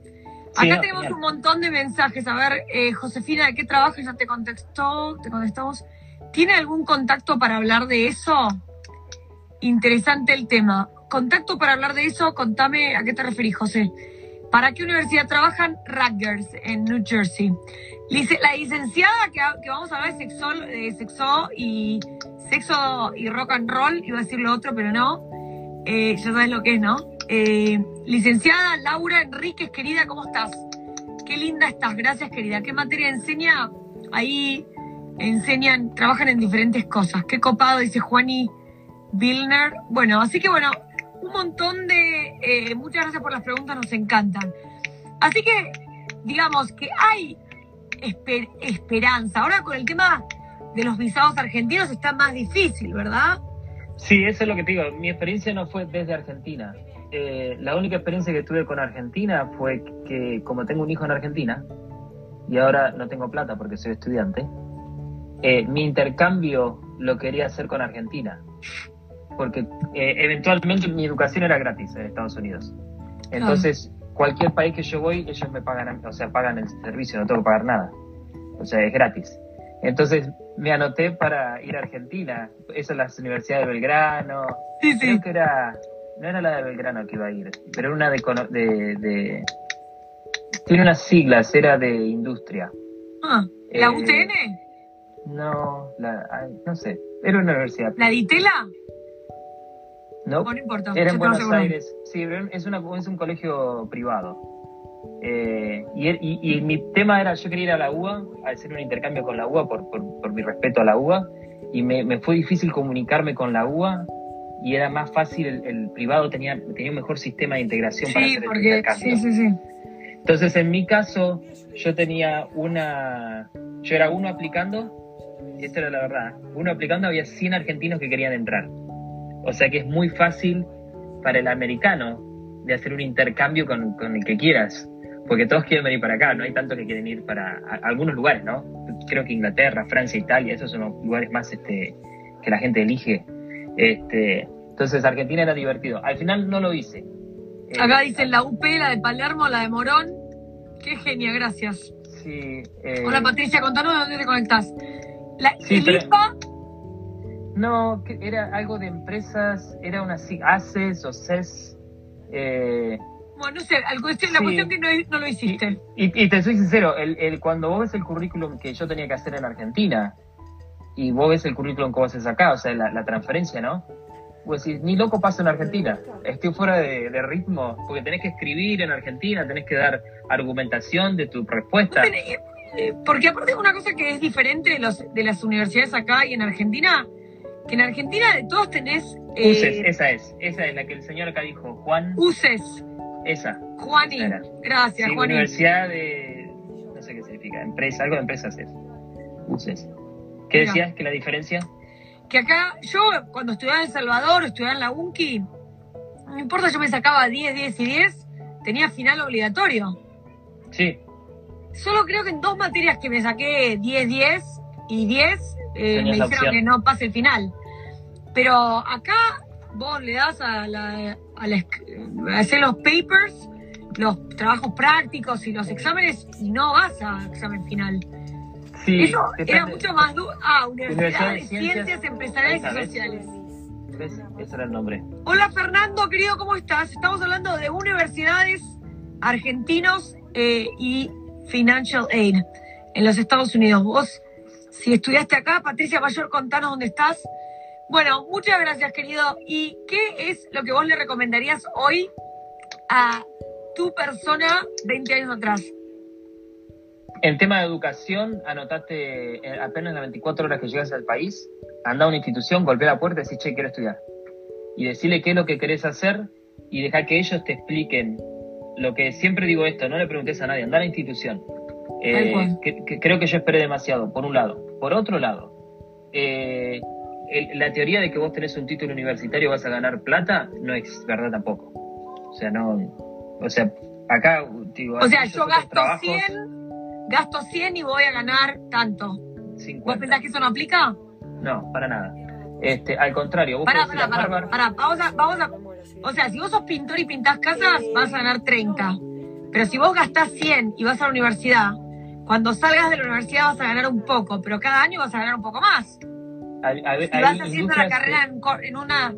B: Sí,
A: Acá
B: no,
A: tenemos un montón de mensajes. A ver, eh, Josefina, ¿de qué trabajas? Ya te contestó, te contestamos. ¿Tiene algún contacto para hablar de eso? Interesante el tema. Contacto para hablar de eso, contame a qué te referís, José. ¿Para qué universidad trabajan? Rutgers, en New Jersey. La licenciada que, vamos a hablar es sexo, de sexo y sexo y rock and roll, iba a decir lo otro, pero no. Eh, ya sabes lo que es, ¿no? Eh, licenciada Laura Enríquez, querida, ¿cómo estás? Qué linda estás, gracias querida. ¿Qué materia enseña? Ahí enseñan, trabajan en diferentes cosas. Qué copado, dice Juani Vilner. Bueno, así que bueno, un montón de... Eh, muchas gracias por las preguntas, nos encantan. Así que, digamos que hay esperanza. Ahora con el tema de los visados argentinos está más difícil, ¿verdad?
B: Sí, eso es lo que te digo. Mi experiencia no fue desde Argentina. Eh, la única experiencia que tuve con Argentina fue que como tengo un hijo en Argentina y ahora no tengo plata porque soy estudiante, eh, mi intercambio lo quería hacer con Argentina porque eh, eventualmente mi educación era gratis en Estados Unidos. Entonces, cualquier país que yo voy, ellos me pagan, o sea, pagan el servicio, no tengo que pagar nada. O sea, es gratis. Entonces me anoté para ir a Argentina. Esa es la Universidad de Belgrano.
A: Sí, sí.
B: Creo que era, no era la de Belgrano que iba a ir, pero era una de, de, de tiene unas siglas, era de industria.
A: Ah, ¿la eh, UTN?
B: No, la, no sé, era una universidad.
A: ¿La Ditela?
B: No,
A: no importa.
B: Era en Buenos Aires. Sí, es, una, es un colegio privado. Eh, y, y, mi tema era, yo quería ir a la UBA, a hacer un intercambio con la UBA por, por, mi respeto a la UBA, y me, me, fue difícil comunicarme con la UBA y era más fácil, el, privado tenía, tenía un mejor sistema de integración para hacer
A: porque,
B: el intercambio.
A: Sí, sí, sí.
B: Entonces, en mi caso, yo tenía una, yo era uno aplicando, esta era la verdad, uno aplicando había 100 argentinos que querían entrar. O sea que es muy fácil para el americano de hacer un intercambio con, el que quieras, porque todos quieren venir para acá, no hay tanto que quieren ir para algunos lugares, ¿no? Creo que Inglaterra, Francia, Italia, esos son los lugares más este, que la gente elige. Este, entonces Argentina era divertido. Al final no lo hice.
A: Acá eh, dicen la UP, la de Palermo, la de Morón. Qué genia, gracias.
B: Sí. Eh,
A: Hola Patricia, contanos de dónde te conectás. La,
B: sí, no, era algo de empresas, era una ACES o CES.
A: Eh, bueno, no sé, la cuestión que no, lo hiciste.
B: Y, te soy sincero, el, cuando vos ves el currículum que yo tenía que hacer en Argentina y vos ves el currículum que vos haces acá, o sea, la, transferencia, ¿no? Pues ni loco pasa en Argentina, estoy fuera de, ritmo, porque tenés que escribir en Argentina, tenés que dar argumentación de tu respuesta.
A: Eh, porque aparte una cosa que es diferente de, los, de las universidades acá y en Argentina, en Argentina de todos tenés...
B: Eh, UCES, esa es, esa es la que el señor acá dijo, Juan.
A: UCES.
B: Esa.
A: Juani, gracias,
B: sí, Universidad de, no sé qué significa, empresa, algo de empresas es. UCES. ¿Qué decías? ¿Que la diferencia?
A: Que acá, yo cuando estudiaba en El Salvador, estudiaba en la UNCI, no importa, yo me sacaba 10, 10 y 10, tenía final obligatorio.
B: Sí.
A: Solo creo que en dos materias que me saqué 10, 10 y 10, eh, me dijeron que no pase el final. Pero acá vos le das a, la, a, hacer los papers, los trabajos prácticos y los exámenes y no vas a examen final.
B: Sí,
A: Eso era mucho más duro. Ah, Universidad, de Ciencias, Empresariales y Sociales.
B: Ese era el nombre.
A: Hola Fernando, querido, ¿cómo estás? Estamos hablando de universidades argentinos eh, y Financial Aid en los Estados Unidos. Vos si estudiaste acá. Patricia Mayor, contanos dónde estás. Bueno, muchas gracias, querido. ¿Y qué es lo que vos le recomendarías hoy a tu persona 20 años atrás?
B: En tema de educación, anotate eh, apenas las 24 horas que llegas al país, anda a una institución, golpea la puerta y decís, che, quiero estudiar. Y decirle qué es lo que querés hacer y deja que ellos te expliquen lo que siempre digo esto, no le preguntes a nadie, anda a la institución. Eh, creo que yo esperé demasiado, por un lado. Por otro lado, eh, la teoría de que vos tenés un título universitario y vas a ganar plata no es verdad tampoco. O sea, no. O sea, acá, digo.
A: O sea, yo gasto 100, gasto 100 y voy a ganar tanto. ¿Vos pensás que eso no aplica?
B: No, para nada. Este, al contrario, vos
A: pará, pará, pará, pará, vamos a, vamos a, o sea, si vos sos pintor y pintás casas, vas a ganar 30. Pero si vos gastás 100 y vas a la universidad, cuando salgas de la universidad vas a ganar un poco, pero cada año vas a ganar un poco más.
B: si
A: vas haciendo la carrera en, una,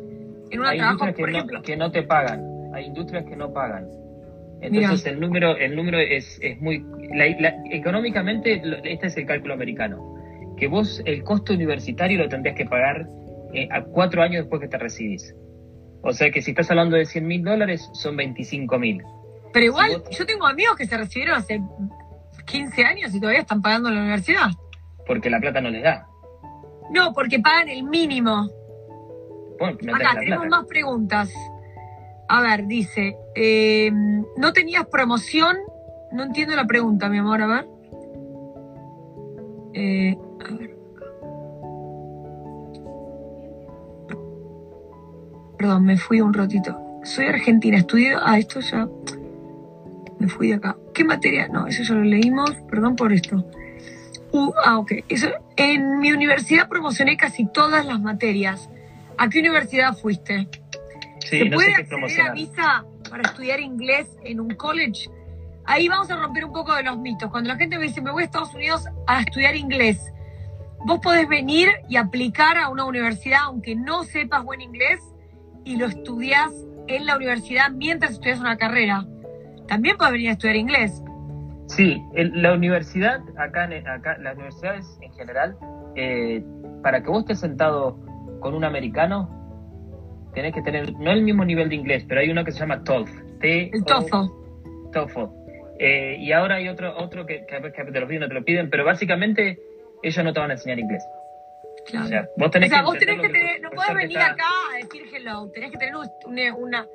A: en una
B: hay
A: trabajo,
B: industrias que, no, que no te pagan, hay industrias que no pagan. Entonces el número, el número es, es muy... económicamente, este es el cálculo americano. Que vos el costo universitario lo tendrías que pagar eh, a cuatro años después que te recibís. O sea que si estás hablando de 100 mil dólares, son 25 mil.
A: Pero igual, yo tengo amigos que se recibieron hace 15 años y todavía están pagando la universidad.
B: Porque la plata no les da.
A: No, porque pagan el mínimo.
B: Bueno, no
A: Acá tenemos más preguntas. A ver, dice, eh, ¿no tenías promoción? No entiendo la pregunta, mi amor, a ver. Eh, a ver. Perdón, me fui un ratito. Soy argentina, estudié... Ah, esto ya... Me fui de acá. ¿Qué materia? No, eso ya lo leímos. Perdón por esto. Uh, ah, ok. Eso, en mi universidad promocioné casi todas las materias. ¿A qué universidad fuiste?
B: Sí,
A: ¿Se
B: no
A: puede
B: sé qué
A: acceder a visa para estudiar inglés en un college? Ahí vamos a romper un poco de los mitos. Cuando la gente me dice, me voy a Estados Unidos a estudiar inglés, vos podés venir y aplicar a una universidad aunque no sepas buen inglés y lo estudias en la universidad mientras estudias una carrera. También podés venir a estudiar inglés.
B: Sí, la universidad, acá, acá las universidades en general, eh, para que vos estés sentado con un americano, tenés que tener, no el mismo nivel de inglés, pero hay uno que se llama TOEFL.
A: el TOEFL.
B: TOEFL. Eh, y ahora hay otro, otro que, que, que te lo piden, no te lo piden, pero básicamente ellos no te van a enseñar inglés.
A: Claro.
B: O sea, vos tenés
A: o sea,
B: que,
A: vos tenés que tener, no podés venir acá a decir hello, tenés que tener una, una...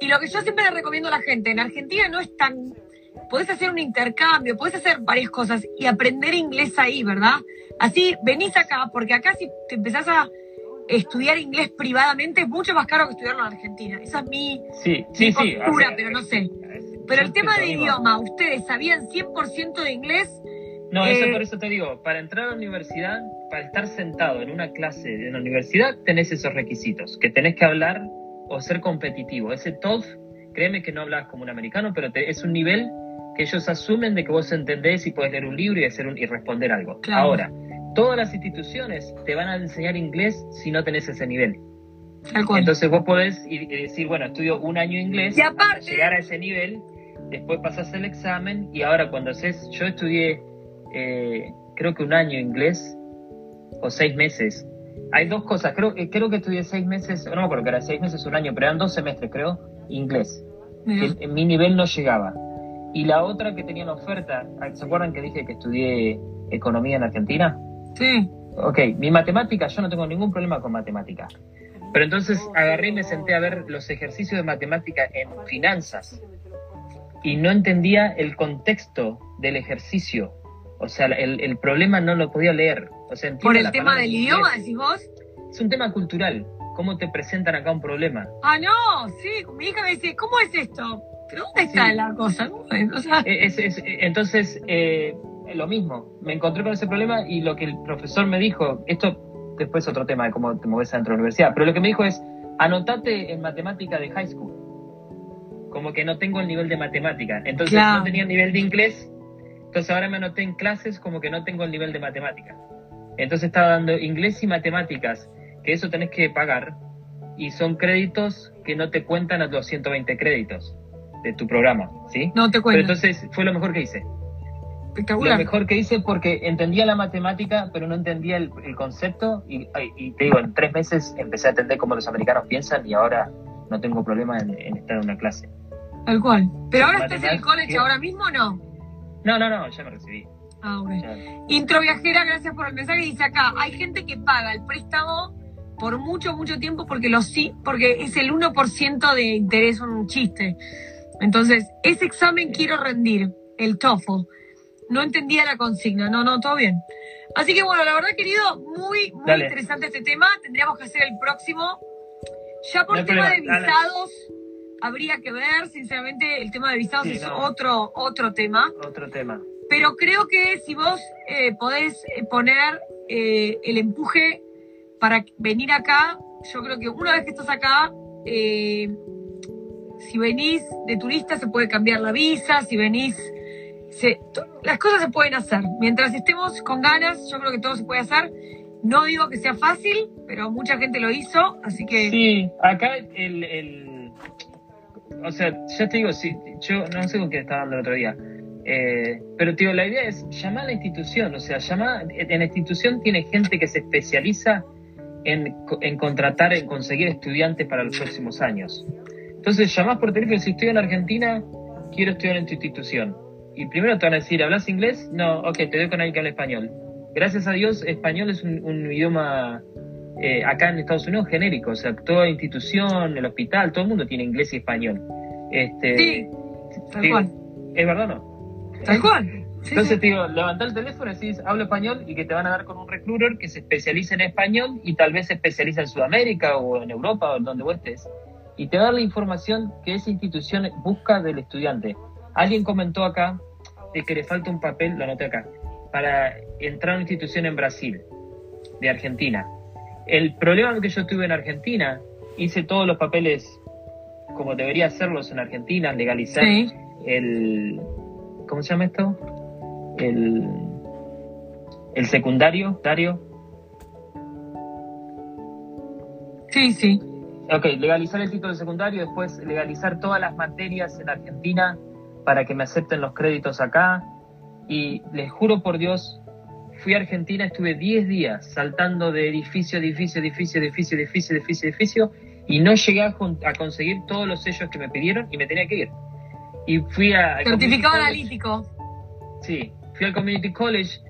A: Y lo que yo siempre le recomiendo a la gente, en Argentina no es tan... Podés hacer un intercambio, podés hacer varias cosas y aprender inglés ahí, ¿verdad? Así venís acá, porque acá si te empezás a estudiar inglés privadamente es mucho más caro que estudiarlo en Argentina. Esa es mi,
B: sí, sí, sí,
A: pero no sé. Pero el tema de idioma, ¿ustedes sabían 100% de inglés?
B: No, eso eh, por eso te digo, para entrar a la universidad, para estar sentado en una clase de una universidad, tenés esos requisitos, que tenés que hablar o ser competitivo. Ese TOEFL, créeme que no hablas como un americano, pero es un nivel que ellos asumen de que vos entendés y podés leer un libro y, hacer un, y responder algo. Ahora, todas las instituciones te van a enseñar inglés si no tenés ese nivel. Entonces vos podés ir, decir, bueno, estudio un año inglés,
A: y aparte,
B: llegar a ese nivel, después pasas el examen y ahora cuando haces, yo estudié eh, creo que un año inglés o seis meses. Hay dos cosas, creo, creo que estudié seis meses, no me acuerdo que era seis meses, un año, pero eran dos semestres, creo, inglés. en mi nivel no llegaba. Y la otra que tenía la oferta, ¿se acuerdan que dije que estudié economía en Argentina?
A: Sí.
B: Ok, mi matemática, yo no tengo ningún problema con matemática. Pero entonces agarré y me senté a ver los ejercicios de matemática en finanzas y no entendía el contexto del ejercicio. O sea, el, el problema no lo podía leer. O sea,
A: ¿Por el tema del idioma, decís vos?
B: Es un tema cultural. ¿Cómo te presentan acá un problema?
A: Ah, no, sí. Mi hija me dice, ¿cómo es esto? ¿Pero dónde está la cosa?
B: entonces, eh, lo mismo. Me encontré con ese problema y lo que el profesor me dijo, esto después es otro tema de cómo te mueves dentro de la universidad, pero lo que me dijo es, anotate en matemática de high school. Como que no tengo el nivel de matemática. Entonces no tenía el nivel de inglés. Entonces ahora me anoté en clases como que no tengo el nivel de matemática. Entonces estaba dando inglés y matemáticas, que eso tenés que pagar, y son créditos que no te cuentan a los 120 créditos de tu programa, ¿sí?
A: No te cuento.
B: Pero entonces fue lo mejor que hice. Lo mejor que hice porque entendía la matemática, pero no entendía el, concepto y, te digo, en tres meses empecé a entender cómo los americanos piensan y ahora no tengo problema en, estar en una clase.
A: Tal cual. ¿Pero ahora estás en el college ahora mismo o no?
B: No, no, no, ya me recibí.
A: Ah, ok. Intro viajera, gracias por el mensaje. Dice acá, hay gente que paga el préstamo por mucho, mucho tiempo porque lo sí, porque es el 1% de interés un chiste. Entonces, ese examen quiero rendir, el TOEFL. No entendía la consigna, no, no, todo bien. Así que bueno, la verdad, querido, muy, muy interesante este tema. Tendríamos que hacer el próximo. Ya por tema de visados, habría que ver, sinceramente, el tema de visados es otro, otro tema.
B: Otro tema.
A: Pero creo que si vos eh, podés eh, poner eh, el empuje para venir acá, yo creo que una vez que estás acá, eh, si venís de turista se puede cambiar la visa, si venís... las cosas se pueden hacer. Mientras estemos con ganas, yo creo que todo se puede hacer. No digo que sea fácil, pero mucha gente lo hizo, así que...
B: Sí, acá el... el o sea, ya te digo, si, yo no sé con qué estaba hablando el otro día, eh, pero tío, la idea es llamar a la institución, o sea, llama, en la institución tiene gente que se especializa en, en contratar, en conseguir estudiantes para los próximos años. Entonces llamás por teléfono, si estoy en Argentina, quiero estudiar en tu institución. Y primero te van a decir, ¿hablas inglés? No, ok, te doy con alguien que habla español. Gracias a Dios, español es un, idioma eh, acá en Estados Unidos genérico, o sea, toda institución, el hospital, todo el mundo tiene inglés y español. Este,
A: sí, tal cual.
B: ¿Es verdad o no?
A: Tal cual.
B: Entonces te digo, levanta el teléfono y decís, hablo español y que te van a dar con un recruiter que se especializa en español y tal vez se especializa en Sudamérica o en Europa o donde vos estés. Y te va a dar la información que esa institución busca del estudiante. Alguien comentó acá de que le falta un papel, lo anoté acá, para entrar a una institución en Brasil, de Argentina. El problema que yo tuve en Argentina, hice todos los papeles como debería hacerlos en Argentina, legalizar el... ¿Cómo se llama esto? El, el secundario, Dario.
A: Sí, sí.
B: Ok, legalizar el título de secundario, después legalizar todas las materias en Argentina para que me acepten los créditos acá, y les juro por Dios, fui a Argentina, estuve 10 días saltando de edificio, edificio, edificio, edificio, edificio, edificio, edificio, y no llegué a, conseguir todos los sellos que me pidieron y me tenía que ir. Y fui a...
A: Certificado analítico.
B: Sí, fui al Community College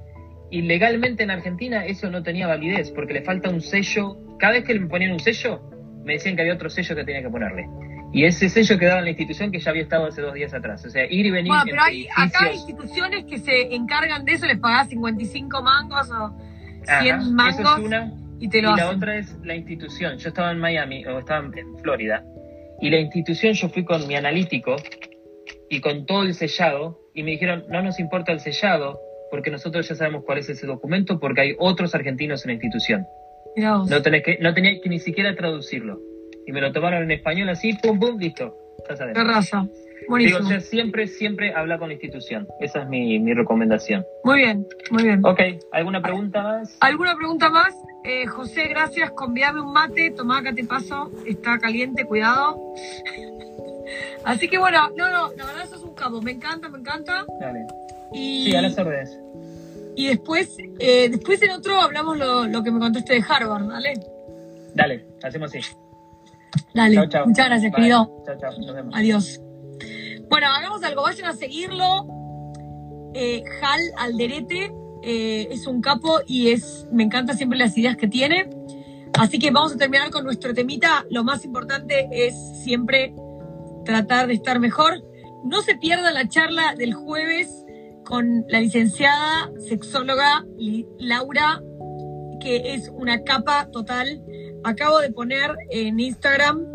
B: y legalmente en Argentina eso no tenía validez porque le falta un sello. Cada vez que me ponían un sello, me decían que había otro sello que tenía que ponerle. Y ese sello quedaba en la institución que ya había estado hace dos días atrás. O sea, ir y venir.
A: Bueno, pero hay, acá hay instituciones que se encargan de eso, les pagás 55 mangos o 100 mangos. Eso es una. Y, te lo y
B: la otra es la institución. Yo estaba en Miami o estaba en Florida. Y la institución, yo fui con mi analítico y con todo el sellado. Y me dijeron, no nos importa el sellado, porque nosotros ya sabemos cuál es ese documento, porque hay otros argentinos en la institución. No, tenés que, no tenía que ni siquiera traducirlo y me lo tomaron en español así, pum, pum, listo.
A: De raza. Buenísimo.
B: Digo, o sea, siempre, siempre habla con la institución. Esa es mi, mi recomendación.
A: Muy bien, muy bien.
B: Ok, ¿alguna pregunta más?
A: ¿Alguna pregunta más? Eh, José, gracias. Convíame un mate. Tomá, acá te paso. Está caliente, cuidado. Así que bueno, no, no, la verdad eso es un cabo. Me encanta, me encanta.
B: Dale. Y, sí, a las órdenes.
A: Y después, eh, después en otro hablamos lo, lo que me contaste de Harvard, ¿vale?
B: Dale, hacemos así.
A: Dale, muchas gracias, querido. Adiós. Bueno, hagamos algo, vayan a seguirlo. Eh, Hal Alderete eh, es un capo y es, me encanta siempre las ideas que tiene. Así que vamos a terminar con nuestro temita. Lo más importante es siempre tratar de estar mejor. No se pierda la charla del jueves con la licenciada sexóloga Laura, que es una capa total acabo de poner en Instagram,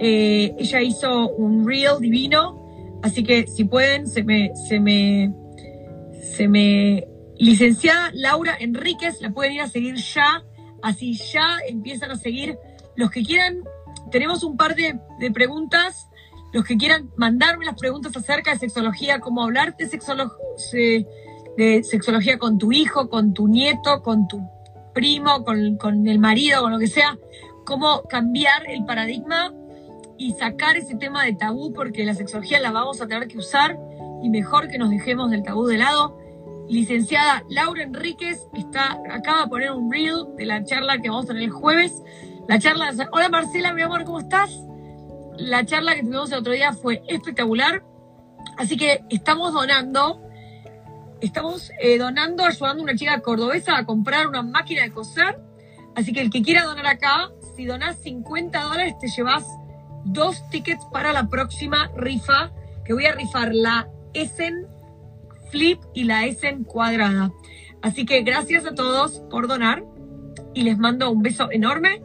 A: eh, ella hizo un reel divino, así que si pueden, se me, se me, se me, licenciada Laura Enríquez, la pueden ir a seguir ya, así ya empiezan a seguir. Los que quieran, tenemos un par de, preguntas, los que quieran mandarme las preguntas acerca de sexología, cómo hablar de, de sexología con tu hijo, con tu nieto, con tu primo, con, con el marido, con lo que sea, cómo cambiar el paradigma y sacar ese tema de tabú, porque la sexología la vamos a tener que usar y mejor que nos dejemos del tabú de lado. Licenciada Laura Enríquez está, acaba de poner un reel de la charla que vamos a tener el jueves. La charla, hola Marcela, mi amor, ¿cómo estás? La charla que tuvimos el otro día fue espectacular. Así que estamos donando estamos eh, donando, ayudando a una chica cordobesa a comprar una máquina de coser. Así que el que quiera donar acá, si donás 50 dólares, te llevas dos tickets para la próxima rifa, que voy a rifar la Essen Flip y la Essen Cuadrada. Así que gracias a todos por donar y les mando un beso enorme.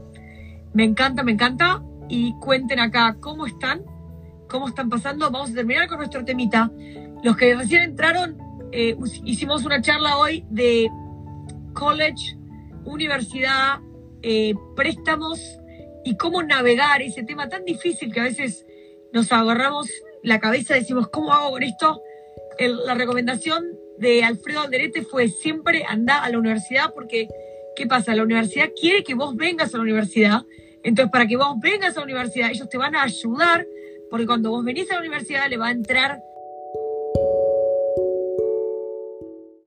A: Me encanta, me encanta. Y cuenten acá cómo están, cómo están pasando. Vamos a terminar con nuestro temita. Los que recién entraron, eh, hicimos una charla hoy de college, universidad, eh, préstamos y cómo navegar ese tema tan difícil que a veces nos agarramos la cabeza y decimos, ¿cómo hago con esto? la recomendación de Alfredo Alderete fue siempre andar a la universidad porque, ¿qué pasa? La universidad quiere que vos vengas a la universidad. Entonces, para que vos vengas a la universidad, ellos te van a ayudar Porque cuando vos venís a la universidad le va a entrar